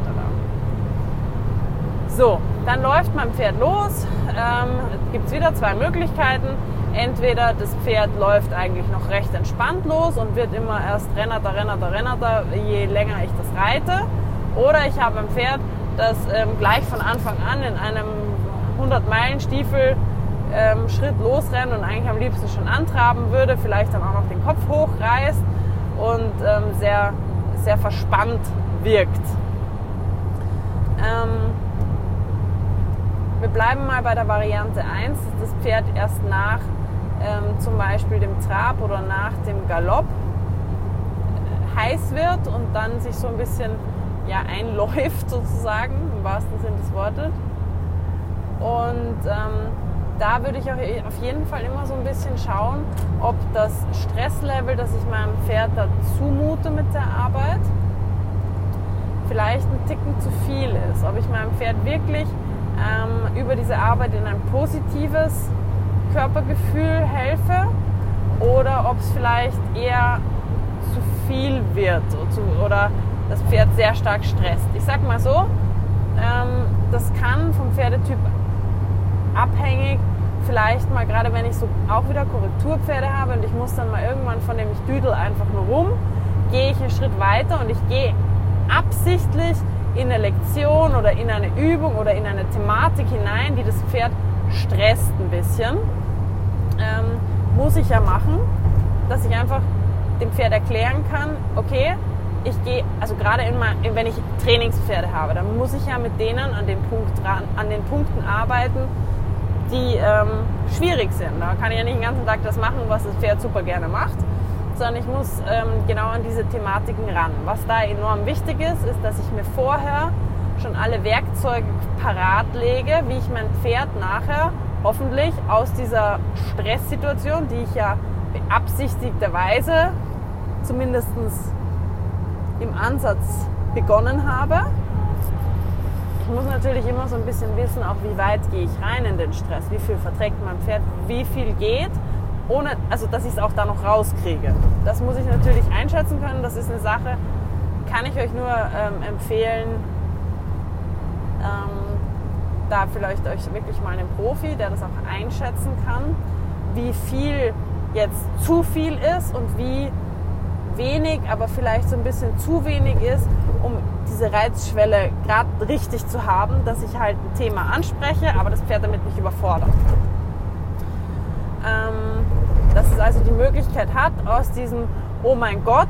So, dann läuft mein Pferd los. Ähm, Gibt es wieder zwei Möglichkeiten. Entweder das Pferd läuft eigentlich noch recht entspannt los und wird immer erst rennerter, rennerter, rennerter, je länger ich das reite. Oder ich habe ein Pferd, das ähm, gleich von Anfang an in einem 100-Meilen-Stiefel ähm, Schritt losrennt und eigentlich am liebsten schon antraben würde, vielleicht dann auch noch den Kopf hochreißt und ähm, sehr, sehr verspannt wirkt. Ähm, wir bleiben mal bei der Variante 1, dass das Pferd erst nach ähm, zum Beispiel dem Trab oder nach dem Galopp äh, heiß wird und dann sich so ein bisschen ja, einläuft (laughs) sozusagen, im wahrsten Sinne des Wortes. Und ähm, da würde ich auch auf jeden Fall immer so ein bisschen schauen, ob das Stresslevel, das ich meinem Pferd da zumute mit der Arbeit, vielleicht ein Ticken zu viel ist. Ob ich meinem Pferd wirklich ähm, über diese Arbeit in ein positives Körpergefühl helfe oder ob es vielleicht eher zu viel wird oder das Pferd sehr stark stresst. Ich sag mal so, ähm, das kann vom Pferdetyp abhängig, vielleicht mal gerade wenn ich so auch wieder Korrekturpferde habe und ich muss dann mal irgendwann von dem ich düdel einfach nur rum, gehe ich einen Schritt weiter und ich gehe absichtlich in eine Lektion oder in eine Übung oder in eine Thematik hinein, die das Pferd stresst ein bisschen, ähm, muss ich ja machen, dass ich einfach dem Pferd erklären kann, okay, ich gehe, also gerade in wenn ich Trainingspferde habe, dann muss ich ja mit denen an den, Punkt, an den Punkten arbeiten, die ähm, schwierig sind. Da kann ich ja nicht den ganzen Tag das machen, was das Pferd super gerne macht, sondern ich muss ähm, genau an diese Thematiken ran. Was da enorm wichtig ist, ist, dass ich mir vorher schon alle Werkzeuge parat lege, wie ich mein Pferd nachher hoffentlich aus dieser Stresssituation, die ich ja beabsichtigterweise zumindest im Ansatz begonnen habe, ich muss natürlich immer so ein bisschen wissen, auch wie weit gehe ich rein in den Stress, wie viel verträgt mein Pferd, wie viel geht, ohne, also dass ich es auch da noch rauskriege. Das muss ich natürlich einschätzen können. Das ist eine Sache, kann ich euch nur ähm, empfehlen, ähm, da vielleicht euch wirklich mal einen Profi, der das auch einschätzen kann, wie viel jetzt zu viel ist und wie wenig, aber vielleicht so ein bisschen zu wenig ist, um diese Reizschwelle gerade richtig zu haben, dass ich halt ein Thema anspreche, aber das Pferd damit nicht überfordert. Dass es also die Möglichkeit hat, aus diesem Oh mein Gott,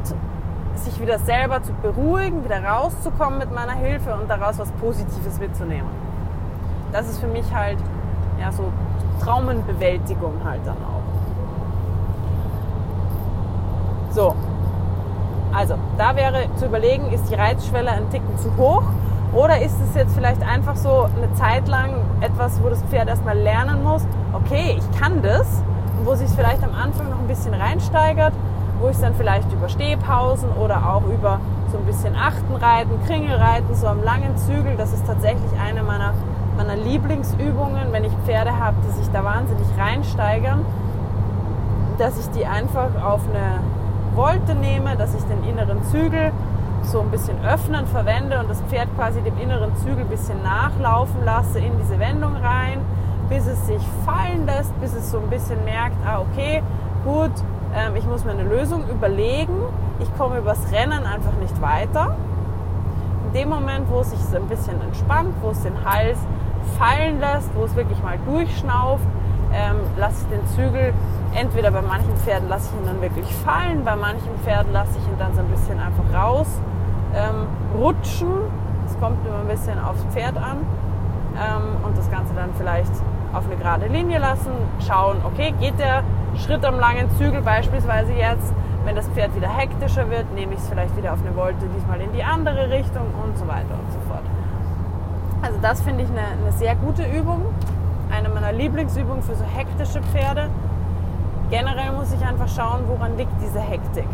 sich wieder selber zu beruhigen, wieder rauszukommen mit meiner Hilfe und daraus was Positives mitzunehmen. Das ist für mich halt ja so Traumenbewältigung halt dann auch. So, also, da wäre zu überlegen, ist die Reizschwelle ein Ticken zu hoch oder ist es jetzt vielleicht einfach so eine Zeit lang etwas, wo das Pferd erstmal lernen muss, okay, ich kann das wo sich vielleicht am Anfang noch ein bisschen reinsteigert, wo ich es dann vielleicht über Stehpausen oder auch über so ein bisschen Achtenreiten, Kringelreiten, so am langen Zügel, das ist tatsächlich eine meiner, meiner Lieblingsübungen, wenn ich Pferde habe, die sich da wahnsinnig reinsteigern, dass ich die einfach auf eine Wolte nehme, dass ich den inneren Zügel so ein bisschen öffnen verwende und das Pferd quasi dem inneren Zügel ein bisschen nachlaufen lasse in diese Wendung rein, bis es sich fallen lässt, bis es so ein bisschen merkt, ah okay, gut, ähm, ich muss mir eine Lösung überlegen, ich komme übers Rennen einfach nicht weiter. In dem Moment, wo es sich so ein bisschen entspannt, wo es den Hals fallen lässt, wo es wirklich mal durchschnauft, ähm, lasse ich den Zügel, entweder bei manchen Pferden lasse ich ihn dann wirklich fallen, bei manchen Pferden lasse ich ihn dann so ein bisschen einfach raus ähm, rutschen. Es kommt immer ein bisschen aufs Pferd an ähm, und das Ganze dann vielleicht auf eine gerade Linie lassen, schauen, okay, geht der Schritt am langen Zügel beispielsweise jetzt, wenn das Pferd wieder hektischer wird, nehme ich es vielleicht wieder auf eine Wolte, diesmal in die andere Richtung und so weiter und so fort. Also das finde ich eine, eine sehr gute Übung, eine meiner Lieblingsübungen für so hektische Pferde. Generell muss ich einfach schauen, woran liegt diese Hektik.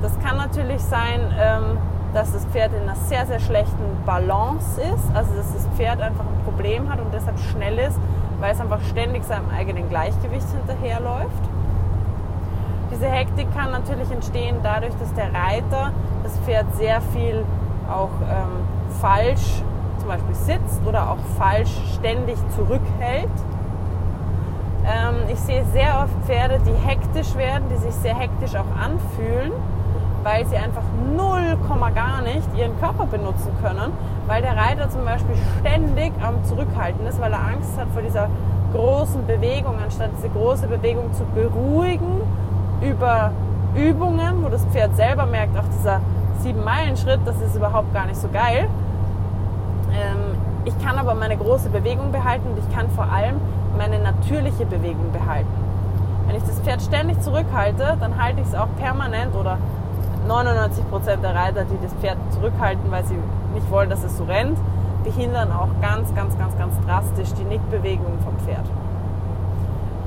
Das kann natürlich sein, ähm, dass das Pferd in einer sehr, sehr schlechten Balance ist, also dass das Pferd einfach ein Problem hat und deshalb schnell ist, weil es einfach ständig seinem eigenen Gleichgewicht hinterherläuft. Diese Hektik kann natürlich entstehen dadurch, dass der Reiter das Pferd sehr viel auch ähm, falsch zum Beispiel sitzt oder auch falsch ständig zurückhält. Ähm, ich sehe sehr oft Pferde, die hektisch werden, die sich sehr hektisch auch anfühlen weil sie einfach null Komma gar nicht ihren Körper benutzen können, weil der Reiter zum Beispiel ständig am Zurückhalten ist, weil er Angst hat vor dieser großen Bewegung, anstatt diese große Bewegung zu beruhigen über Übungen, wo das Pferd selber merkt, auch dieser sieben Meilen Schritt, das ist überhaupt gar nicht so geil. Ähm, ich kann aber meine große Bewegung behalten und ich kann vor allem meine natürliche Bewegung behalten. Wenn ich das Pferd ständig zurückhalte, dann halte ich es auch permanent oder 99 Prozent der Reiter, die das Pferd zurückhalten, weil sie nicht wollen, dass es so rennt, behindern auch ganz, ganz, ganz, ganz drastisch die Nickbewegung vom Pferd.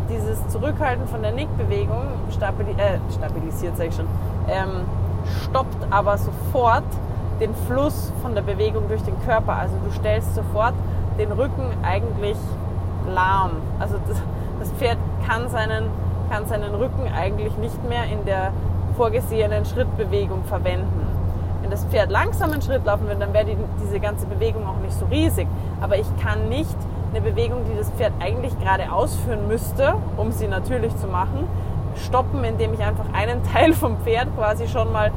Dieses Zurückhalten von der Nickbewegung stabili äh, stabilisiert, sage ich schon, ähm, stoppt aber sofort den Fluss von der Bewegung durch den Körper. Also du stellst sofort den Rücken eigentlich lahm. Also das, das Pferd kann seinen, kann seinen Rücken eigentlich nicht mehr in der vorgesehenen Schrittbewegung verwenden. Wenn das Pferd langsam einen Schritt laufen würde, dann wäre die, diese ganze Bewegung auch nicht so riesig. Aber ich kann nicht eine Bewegung, die das Pferd eigentlich gerade ausführen müsste, um sie natürlich zu machen, stoppen, indem ich einfach einen (laughs) Teil vom Pferd quasi schon mal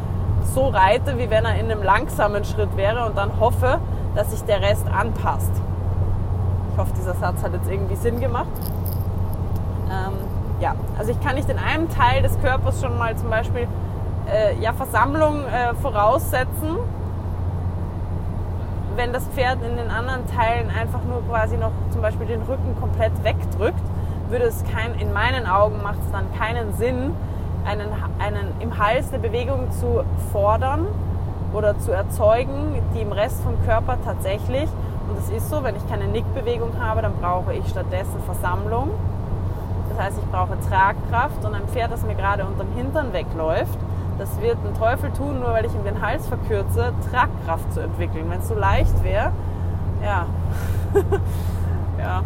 so reite, wie wenn er in einem langsamen Schritt wäre und dann hoffe, dass sich der Rest anpasst. Ich hoffe, dieser Satz hat jetzt irgendwie Sinn gemacht. Ja, also ich kann nicht in einem Teil des Körpers schon mal zum Beispiel äh, ja, Versammlung äh, voraussetzen, wenn das Pferd in den anderen Teilen einfach nur quasi noch zum Beispiel den Rücken komplett wegdrückt, würde es kein, in meinen Augen macht es dann keinen Sinn, einen, einen im Hals eine Bewegung zu fordern oder zu erzeugen, die im Rest vom Körper tatsächlich, und es ist so, wenn ich keine Nickbewegung habe, dann brauche ich stattdessen Versammlung das heißt, ich brauche Tragkraft und ein Pferd, das mir gerade unter dem Hintern wegläuft, das wird einen Teufel tun, nur weil ich ihm den Hals verkürze, Tragkraft zu entwickeln. Wenn es so leicht wäre, ja. (laughs) ja,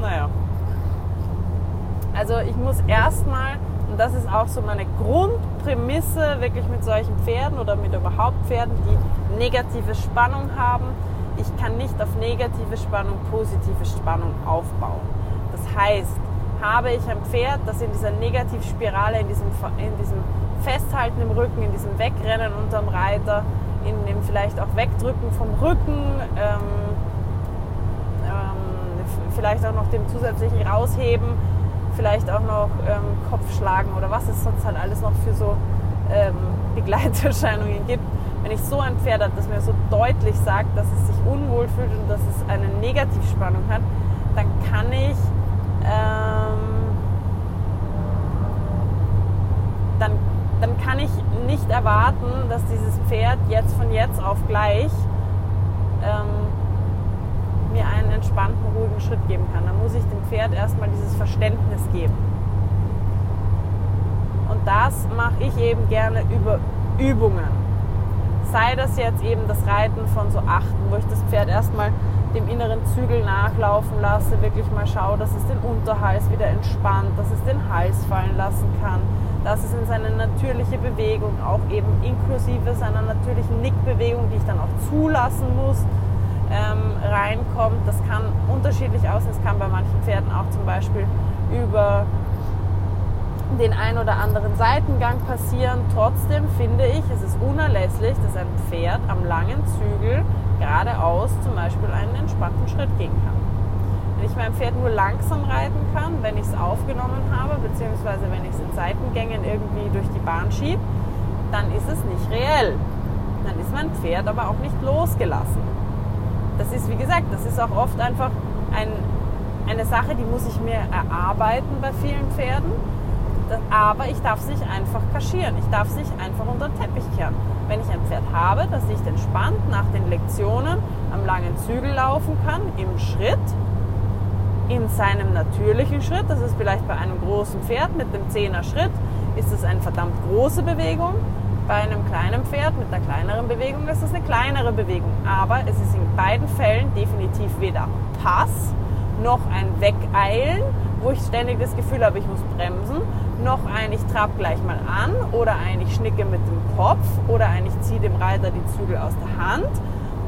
naja. Also ich muss erstmal, und das ist auch so meine Grundprämisse, wirklich mit solchen Pferden oder mit überhaupt Pferden, die negative Spannung haben, ich kann nicht auf negative Spannung positive Spannung aufbauen. Das heißt, habe ich ein Pferd, das in dieser Negativspirale, in diesem, in diesem Festhalten im Rücken, in diesem Wegrennen unterm Reiter, in dem vielleicht auch Wegdrücken vom Rücken, ähm, ähm, vielleicht auch noch dem zusätzlichen Rausheben, vielleicht auch noch ähm, Kopfschlagen oder was es sonst halt alles noch für so ähm, Begleiterscheinungen gibt. Wenn ich so ein Pferd habe, das mir so deutlich sagt, dass es sich unwohl fühlt und dass es eine Negativspannung hat, dann kann ich ähm, dann, kann ich nicht erwarten, dass dieses Pferd jetzt von jetzt auf gleich ähm, mir einen entspannten, ruhigen Schritt geben kann. Dann muss ich dem Pferd erstmal dieses Verständnis geben. Und das mache ich eben gerne über Übungen. Sei das jetzt eben das Reiten von so Achten, wo ich das Pferd erstmal dem inneren Zügel nachlaufen lasse, wirklich mal schaue, dass es den Unterhals wieder entspannt, dass es den Hals fallen lassen kann, dass es in seine natürliche Bewegung, auch eben inklusive seiner natürlichen Nickbewegung, die ich dann auch zulassen muss, ähm, reinkommt. Das kann unterschiedlich aussehen. Es kann bei manchen Pferden auch zum Beispiel über den ein oder anderen Seitengang passieren. Trotzdem finde ich, es ist unerlässlich, dass ein Pferd am langen Zügel geradeaus zum Beispiel einen entspannten Schritt gehen kann. Wenn ich mein Pferd nur langsam reiten kann, wenn ich es aufgenommen habe, beziehungsweise wenn ich es in Seitengängen irgendwie durch die Bahn schiebe, dann ist es nicht reell. Dann ist mein Pferd aber auch nicht losgelassen. Das ist, wie gesagt, das ist auch oft einfach ein, eine Sache, die muss ich mir erarbeiten bei vielen Pferden. Aber ich darf es nicht einfach kaschieren. Ich darf es nicht einfach unter den Teppich kehren. Wenn ich ein Pferd habe, das nicht entspannt nach den Lektionen am langen Zügel laufen kann, im Schritt, in seinem natürlichen Schritt, das ist vielleicht bei einem großen Pferd mit dem Zehner Schritt, ist es eine verdammt große Bewegung. Bei einem kleinen Pferd mit einer kleineren Bewegung ist es eine kleinere Bewegung. Aber es ist in beiden Fällen definitiv weder Pass noch ein Wegeilen, wo ich ständig das Gefühl habe, ich muss bremsen, noch ein, ich trab gleich mal an oder ein, ich schnicke mit dem Kopf oder ein, ich ziehe dem Reiter die Zügel aus der Hand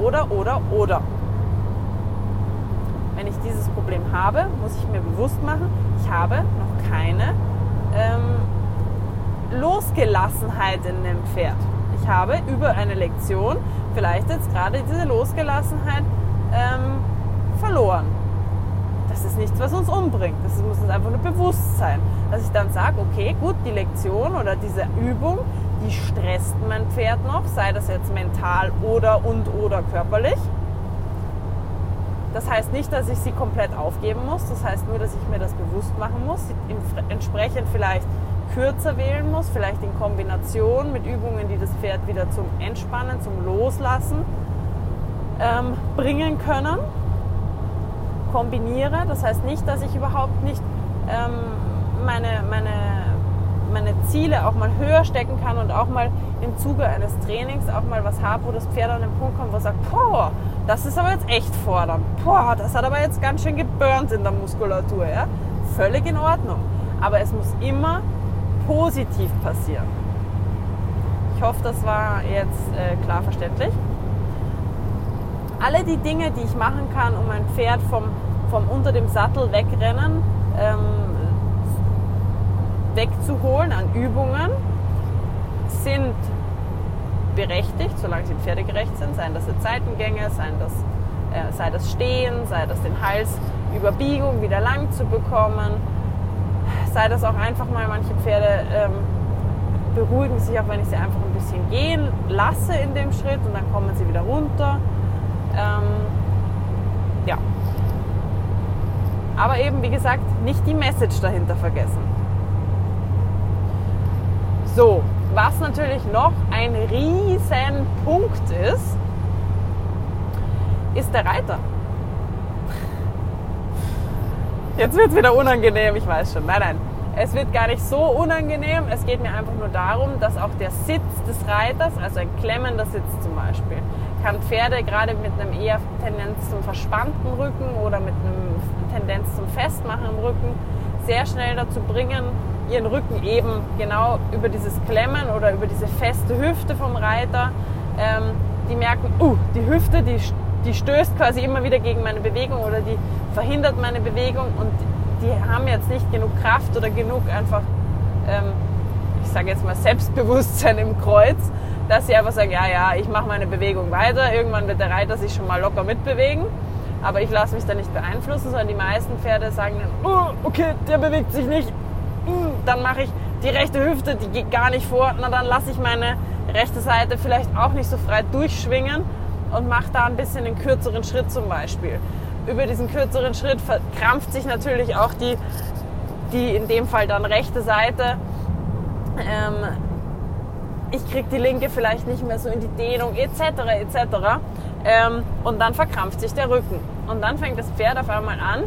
oder, oder, oder. Wenn ich dieses Problem habe, muss ich mir bewusst machen, ich habe noch keine ähm, Losgelassenheit in dem Pferd. Ich habe über eine Lektion vielleicht jetzt gerade diese Losgelassenheit ähm, verloren. Das ist nichts, was uns umbringt. Das muss uns einfach nur bewusst sein. Dass ich dann sage, okay, gut, die Lektion oder diese Übung, die stresst mein Pferd noch, sei das jetzt mental oder und oder körperlich. Das heißt nicht, dass ich sie komplett aufgeben muss. Das heißt nur, dass ich mir das bewusst machen muss, entsprechend vielleicht kürzer wählen muss, vielleicht in Kombination mit Übungen, die das Pferd wieder zum Entspannen, zum Loslassen ähm, bringen können. Kombiniere. Das heißt nicht, dass ich überhaupt nicht ähm, meine, meine, meine Ziele auch mal höher stecken kann und auch mal im Zuge eines Trainings auch mal was habe, wo das Pferd an den Punkt kommt, wo es sagt, boah, das ist aber jetzt echt fordernd. Boah, das hat aber jetzt ganz schön geburnt in der Muskulatur. Ja? Völlig in Ordnung. Aber es muss immer positiv passieren. Ich hoffe, das war jetzt äh, klar verständlich. Alle die Dinge, die ich machen kann, um ein Pferd vom, vom unter dem Sattel wegrennen ähm, wegzuholen an Übungen, sind berechtigt, solange sie pferdegerecht sind, seien das jetzt Seitengänge, seien das, äh, sei das Stehen, sei das den Hals über Biegung wieder lang zu bekommen, sei das auch einfach mal, manche Pferde ähm, beruhigen sich auch, wenn ich sie einfach ein bisschen gehen lasse in dem Schritt und dann kommen sie wieder runter. Ähm, ja. Aber eben, wie gesagt, nicht die Message dahinter vergessen. So, was natürlich noch ein riesen Punkt ist, ist der Reiter. Jetzt wird es wieder unangenehm, ich weiß schon. Nein, nein, es wird gar nicht so unangenehm. Es geht mir einfach nur darum, dass auch der Sitz des Reiters, also ein klemmender Sitz zum Beispiel, kann Pferde gerade mit einem eher Tendenz zum verspannten Rücken oder mit einem Tendenz zum Festmachen im Rücken sehr schnell dazu bringen, ihren Rücken eben genau über dieses Klemmen oder über diese feste Hüfte vom Reiter, ähm, die merken, uh, die Hüfte, die, die stößt quasi immer wieder gegen meine Bewegung oder die verhindert meine Bewegung und die haben jetzt nicht genug Kraft oder genug einfach, ähm, ich sage jetzt mal Selbstbewusstsein im Kreuz, dass sie einfach sagen, ja, ja, ich mache meine Bewegung weiter, irgendwann wird der Reiter sich schon mal locker mitbewegen. Aber ich lasse mich da nicht beeinflussen, sondern die meisten Pferde sagen dann, oh, okay, der bewegt sich nicht, dann mache ich die rechte Hüfte, die geht gar nicht vor, na dann lasse ich meine rechte Seite vielleicht auch nicht so frei durchschwingen und mache da ein bisschen einen kürzeren Schritt zum Beispiel. Über diesen kürzeren Schritt verkrampft sich natürlich auch die, die in dem Fall dann rechte Seite. Ähm, ich kriege die linke vielleicht nicht mehr so in die Dehnung etc. etc. Ähm, und dann verkrampft sich der Rücken. Und dann fängt das Pferd auf einmal an,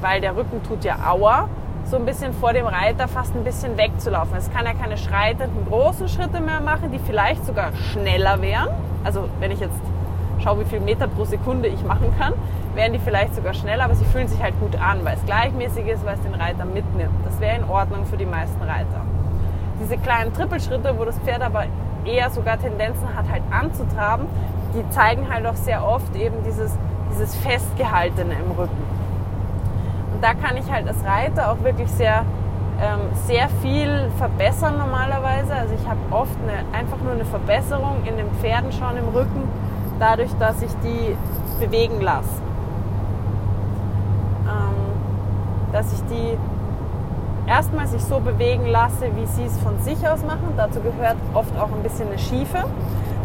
weil der Rücken tut ja Aua, so ein bisschen vor dem Reiter fast ein bisschen wegzulaufen. Es kann ja keine schreitenden großen Schritte mehr machen, die vielleicht sogar schneller wären. Also wenn ich jetzt schaue, wie viel Meter pro Sekunde ich machen kann, wären die vielleicht sogar schneller, aber sie fühlen sich halt gut an, weil es gleichmäßig ist, weil es den Reiter mitnimmt. Das wäre in Ordnung für die meisten Reiter. Diese kleinen Trippelschritte, wo das Pferd aber eher sogar Tendenzen hat, halt anzutraben, die zeigen halt auch sehr oft eben dieses, dieses Festgehaltene im Rücken. Und da kann ich halt als Reiter auch wirklich sehr, ähm, sehr viel verbessern normalerweise. Also ich habe oft eine, einfach nur eine Verbesserung in den Pferden schon im Rücken, dadurch, dass ich die bewegen lasse. Ähm, dass ich die erstmal sich so bewegen lasse, wie sie es von sich aus machen. Dazu gehört oft auch ein bisschen eine Schiefe.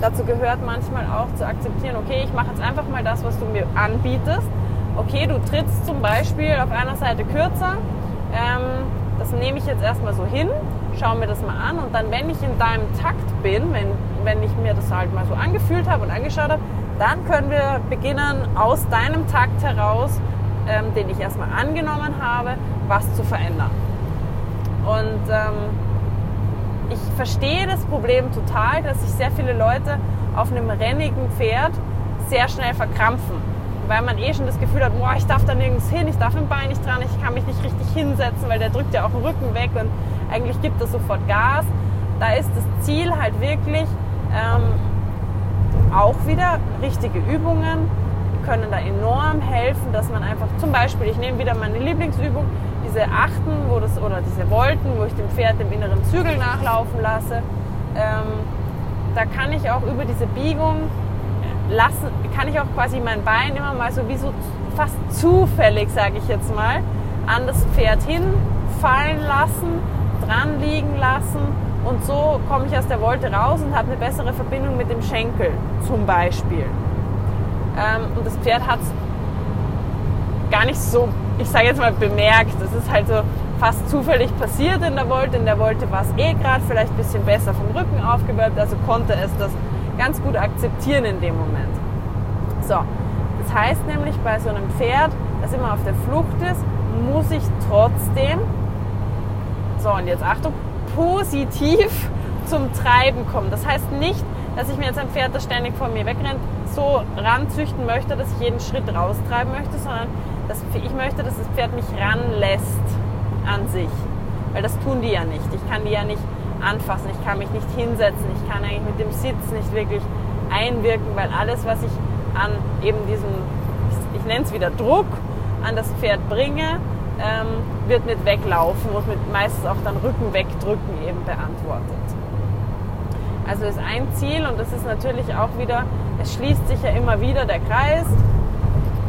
Dazu gehört manchmal auch zu akzeptieren, okay, ich mache jetzt einfach mal das, was du mir anbietest. Okay, du trittst zum Beispiel auf einer Seite kürzer. Ähm, das nehme ich jetzt erstmal so hin, schaue mir das mal an und dann, wenn ich in deinem Takt bin, wenn, wenn ich mir das halt mal so angefühlt habe und angeschaut habe, dann können wir beginnen, aus deinem Takt heraus, ähm, den ich erstmal angenommen habe, was zu verändern. Und ähm, ich verstehe das Problem total, dass sich sehr viele Leute auf einem rennigen Pferd sehr schnell verkrampfen. Weil man eh schon das Gefühl hat, boah, ich darf da nirgends hin, ich darf im Bein nicht dran, ich kann mich nicht richtig hinsetzen, weil der drückt ja auch den Rücken weg und eigentlich gibt er sofort Gas. Da ist das Ziel halt wirklich ähm, auch wieder richtige Übungen können da enorm helfen, dass man einfach zum Beispiel, ich nehme wieder meine Lieblingsübung, diese Achten wo das, oder diese Wolken, wo ich dem Pferd im inneren Zügel nachlaufen lasse, ähm, da kann ich auch über diese Biegung lassen, kann ich auch quasi mein Bein immer mal so wie so fast zufällig, sage ich jetzt mal, an das Pferd hinfallen lassen, dran liegen lassen und so komme ich aus der Wolte raus und habe eine bessere Verbindung mit dem Schenkel zum Beispiel. Ähm, und das Pferd hat es gar nicht so ich sage jetzt mal, bemerkt. Das ist halt so fast zufällig passiert in der Wolte. In der Wolte war es eh gerade vielleicht ein bisschen besser vom Rücken aufgewölbt, also konnte es das ganz gut akzeptieren in dem Moment. So, das heißt nämlich bei so einem Pferd, das immer auf der Flucht ist, muss ich trotzdem, so und jetzt Achtung, positiv (laughs) zum Treiben kommen. Das heißt nicht, dass ich mir jetzt ein Pferd, das ständig vor mir wegrennt, so ranzüchten möchte, dass ich jeden Schritt raustreiben möchte, sondern dass ich möchte, dass das Pferd mich ranlässt an sich. Weil das tun die ja nicht. Ich kann die ja nicht anfassen, ich kann mich nicht hinsetzen, ich kann eigentlich mit dem Sitz nicht wirklich einwirken, weil alles, was ich an eben diesem, ich nenne es wieder Druck, an das Pferd bringe, ähm, wird mit weglaufen und mit meistens auch dann Rücken wegdrücken eben beantwortet. Also ist ein Ziel und das ist natürlich auch wieder, es schließt sich ja immer wieder der Kreis.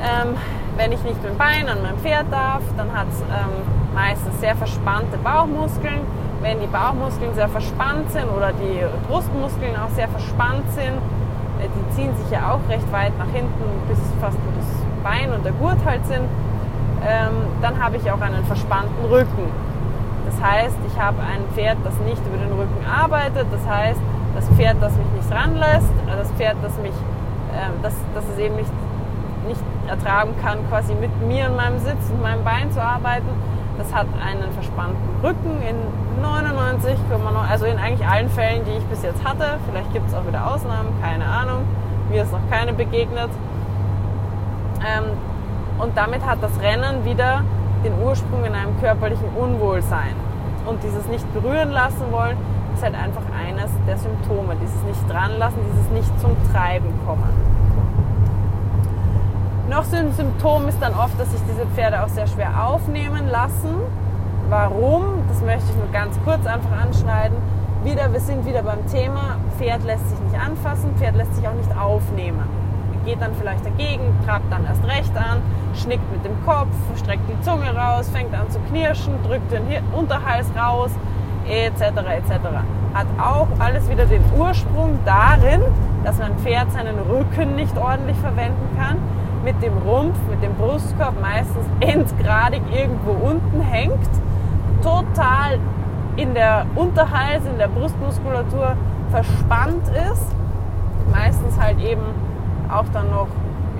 Ähm, wenn ich nicht mit dem Bein an meinem Pferd darf, dann hat es ähm, meistens sehr verspannte Bauchmuskeln. Wenn die Bauchmuskeln sehr verspannt sind oder die Brustmuskeln auch sehr verspannt sind, äh, die ziehen sich ja auch recht weit nach hinten, bis fast wo das Bein und der Gurt halt sind, ähm, dann habe ich auch einen verspannten Rücken. Das heißt, ich habe ein Pferd, das nicht über den Rücken arbeitet. Das heißt, das Pferd, das mich nicht ranlässt, äh, das Pferd, das mich, äh, das, das es eben nicht nicht ertragen kann, quasi mit mir und meinem Sitz und meinem Bein zu arbeiten. Das hat einen verspannten Rücken in 99, also in eigentlich allen Fällen, die ich bis jetzt hatte. Vielleicht gibt es auch wieder Ausnahmen, keine Ahnung. Mir ist noch keine begegnet. Ähm, und damit hat das Rennen wieder den Ursprung in einem körperlichen Unwohlsein. Und dieses nicht berühren lassen wollen, ist halt einfach eines der Symptome. Dieses nicht dranlassen, dieses nicht zum Treiben kommen. Noch so ein Symptom ist dann oft, dass sich diese Pferde auch sehr schwer aufnehmen lassen. Warum? Das möchte ich nur ganz kurz einfach anschneiden. Wieder, wir sind wieder beim Thema, Pferd lässt sich nicht anfassen, Pferd lässt sich auch nicht aufnehmen. Geht dann vielleicht dagegen, trabt dann erst recht an, schnickt mit dem Kopf, streckt die Zunge raus, fängt an zu knirschen, drückt den Unterhals raus, etc. etc. Hat auch alles wieder den Ursprung darin, dass mein Pferd seinen Rücken nicht ordentlich verwenden kann mit dem Rumpf, mit dem Brustkorb meistens endgradig irgendwo unten hängt, total in der Unterhals, in der Brustmuskulatur verspannt ist, meistens halt eben auch dann noch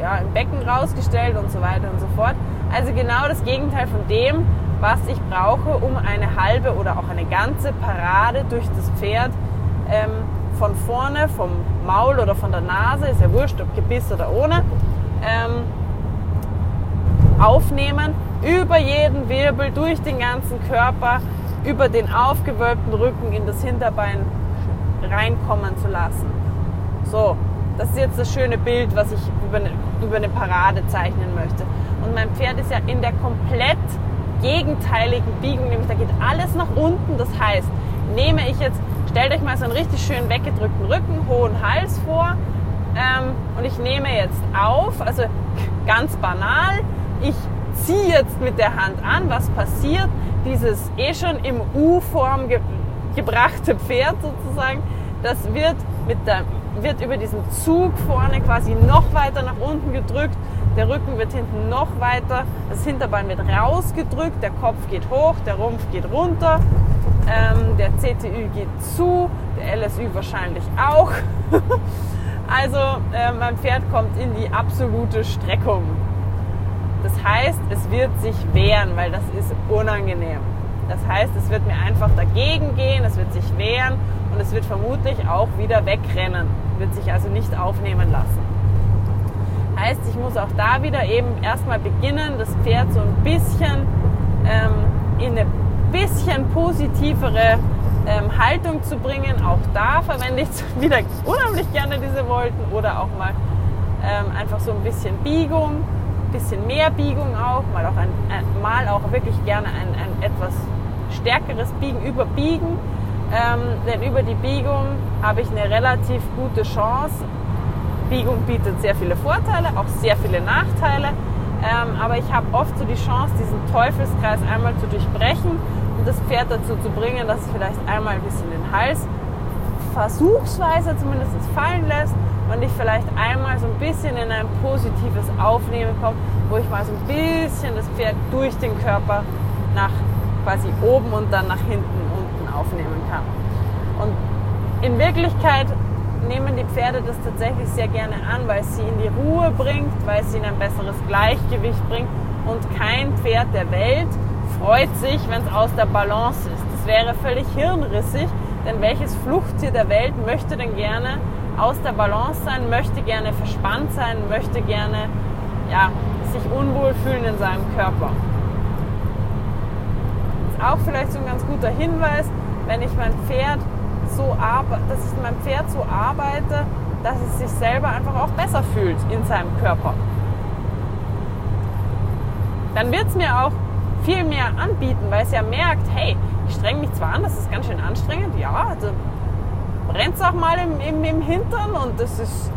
ja, im Becken rausgestellt und so weiter und so fort. Also genau das Gegenteil von dem, was ich brauche, um eine halbe oder auch eine ganze Parade durch das Pferd ähm, von vorne, vom Maul oder von der Nase, ist ja wurscht, ob Gebiss oder ohne, ähm, aufnehmen, über jeden Wirbel, durch den ganzen Körper, über den aufgewölbten Rücken in das Hinterbein reinkommen zu lassen. So, das ist jetzt das schöne Bild, was ich über eine, über eine Parade zeichnen möchte. Und mein Pferd ist ja in der komplett gegenteiligen Biegung, nämlich da geht alles nach unten. Das heißt, nehme ich jetzt, stellt euch mal so einen richtig schön weggedrückten Rücken, hohen Hals vor, ähm, und ich nehme jetzt auf, also ganz banal, ich zieh jetzt mit der Hand an, was passiert? Dieses eh schon im U-Form ge gebrachte Pferd sozusagen, das wird, mit der, wird über diesen Zug vorne quasi noch weiter nach unten gedrückt. Der Rücken wird hinten noch weiter, das Hinterbein wird rausgedrückt, der Kopf geht hoch, der Rumpf geht runter, ähm, der CTÜ geht zu, der LSÜ wahrscheinlich auch. (laughs) also äh, mein Pferd kommt in die absolute Streckung. Das heißt, es wird sich wehren, weil das ist unangenehm. Das heißt, es wird mir einfach dagegen gehen, es wird sich wehren und es wird vermutlich auch wieder wegrennen, wird sich also nicht aufnehmen lassen. Heißt, ich muss auch da wieder eben erstmal beginnen, das Pferd so ein bisschen ähm, in eine bisschen positivere ähm, Haltung zu bringen. Auch da verwende ich (laughs) wieder unheimlich gerne diese Wolken oder auch mal ähm, einfach so ein bisschen Biegung bisschen mehr Biegung auch, mal auch, ein, ein mal auch wirklich gerne ein, ein etwas stärkeres Biegen überbiegen. Ähm, denn über die Biegung habe ich eine relativ gute Chance. Biegung bietet sehr viele Vorteile, auch sehr viele Nachteile. Ähm, aber ich habe oft so die Chance, diesen Teufelskreis einmal zu durchbrechen das Pferd dazu zu bringen, dass es vielleicht einmal ein bisschen den Hals versuchsweise zumindest fallen lässt und ich vielleicht einmal so ein bisschen in ein positives Aufnehmen komme, wo ich mal so ein bisschen das Pferd durch den Körper nach quasi oben und dann nach hinten unten aufnehmen kann. Und in Wirklichkeit nehmen die Pferde das tatsächlich sehr gerne an, weil es sie in die Ruhe bringt, weil es sie in ein besseres Gleichgewicht bringt und kein Pferd der Welt freut sich, wenn es aus der Balance ist. Das wäre völlig hirnrissig, denn welches Fluchttier der Welt möchte denn gerne aus der Balance sein, möchte gerne verspannt sein, möchte gerne ja, sich unwohl fühlen in seinem Körper. Das ist auch vielleicht so ein ganz guter Hinweis, wenn ich mein Pferd so dass ich mein Pferd so arbeite, dass es sich selber einfach auch besser fühlt in seinem Körper. Dann wird es mir auch viel mehr anbieten, weil es ja merkt, hey, ich strenge mich zwar an, das ist ganz schön anstrengend, ja, also brennt es auch mal im, im, im Hintern und das, ist,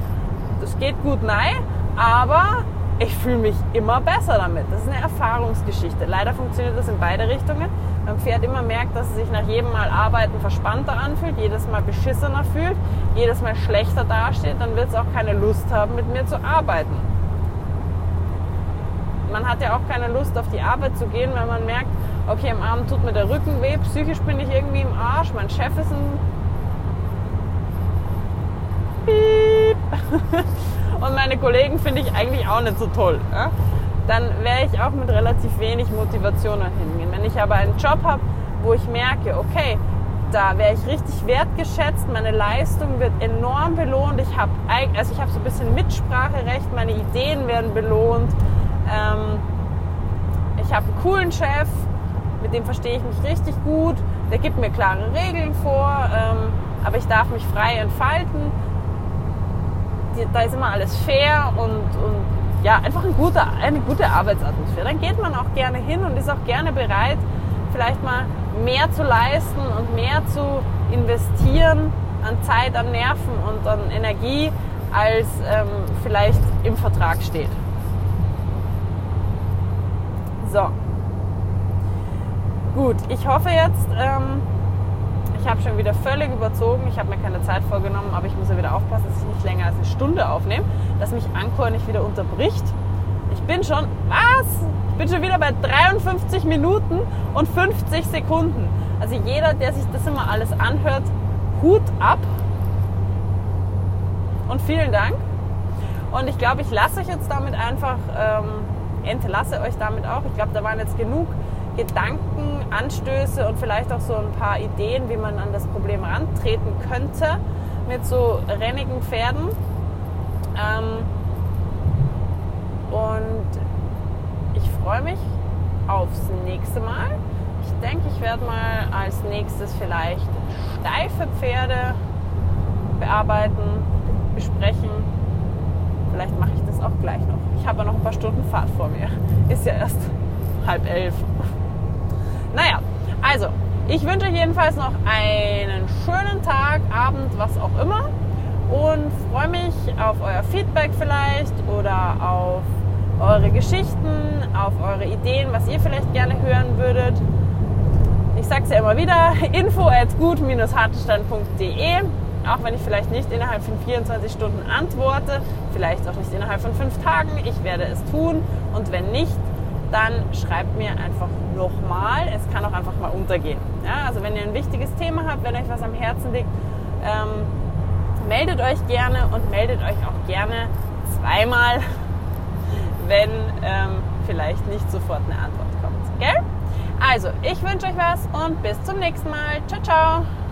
das geht gut nein, aber ich fühle mich immer besser damit. Das ist eine Erfahrungsgeschichte. Leider funktioniert das in beide Richtungen. Mein Pferd immer merkt, dass es sich nach jedem Mal Arbeiten verspannter anfühlt, jedes Mal beschissener fühlt, jedes Mal schlechter dasteht, dann wird es auch keine Lust haben, mit mir zu arbeiten. Man hat ja auch keine Lust, auf die Arbeit zu gehen, wenn man merkt, okay, am Abend tut mir der Rücken weh, psychisch bin ich irgendwie im Arsch, mein Chef ist ein Piep. (laughs) Und meine Kollegen finde ich eigentlich auch nicht so toll. Ja? Dann wäre ich auch mit relativ wenig Motivation hingehen. Wenn ich aber einen Job habe, wo ich merke, okay, da wäre ich richtig wertgeschätzt, meine Leistung wird enorm belohnt, ich habe also ich so ein bisschen Mitspracherecht, meine Ideen werden belohnt, ähm, ich habe einen coolen Chef, mit dem verstehe ich mich richtig gut, der gibt mir klare Regeln vor, ähm, aber ich darf mich frei entfalten da ist immer alles fair und, und ja, einfach ein guter, eine gute Arbeitsatmosphäre. Dann geht man auch gerne hin und ist auch gerne bereit, vielleicht mal mehr zu leisten und mehr zu investieren an Zeit, an Nerven und an Energie, als ähm, vielleicht im Vertrag steht. So. Gut, ich hoffe jetzt, ähm, ich habe schon wieder völlig überzogen. Ich habe mir keine Zeit vorgenommen, aber ich muss ja wieder aufpassen, dass ich nicht länger als eine Stunde aufnehme, dass mich Anchor nicht wieder unterbricht. Ich bin schon, was? Ich bin schon wieder bei 53 Minuten und 50 Sekunden. Also jeder, der sich das immer alles anhört, Hut ab und vielen Dank. Und ich glaube, ich lasse euch jetzt damit einfach, ähm, entlasse euch damit auch. Ich glaube, da waren jetzt genug Gedanken, Anstöße und vielleicht auch so ein paar Ideen, wie man an das Problem rantreten könnte mit so rennigen Pferden. Ähm, und ich freue mich aufs nächste Mal. Ich denke, ich werde mal als nächstes vielleicht steife Pferde bearbeiten, besprechen. Vielleicht mache ich das auch gleich noch. Ich habe ja noch ein paar Stunden Fahrt vor mir. Ist ja erst halb elf. Naja, also, ich wünsche euch jedenfalls noch einen schönen Tag, Abend, was auch immer. Und freue mich auf euer Feedback vielleicht oder auf eure Geschichten, auf eure Ideen, was ihr vielleicht gerne hören würdet. Ich sage es ja immer wieder, (laughs) info at gut-hartenstein.de auch wenn ich vielleicht nicht innerhalb von 24 Stunden antworte, vielleicht auch nicht innerhalb von fünf Tagen, ich werde es tun. Und wenn nicht, dann schreibt mir einfach nochmal. Es kann auch einfach mal untergehen. Ja, also wenn ihr ein wichtiges Thema habt, wenn euch was am Herzen liegt, ähm, meldet euch gerne und meldet euch auch gerne zweimal, (laughs) wenn ähm, vielleicht nicht sofort eine Antwort kommt. Gell? Also, ich wünsche euch was und bis zum nächsten Mal. Ciao, ciao!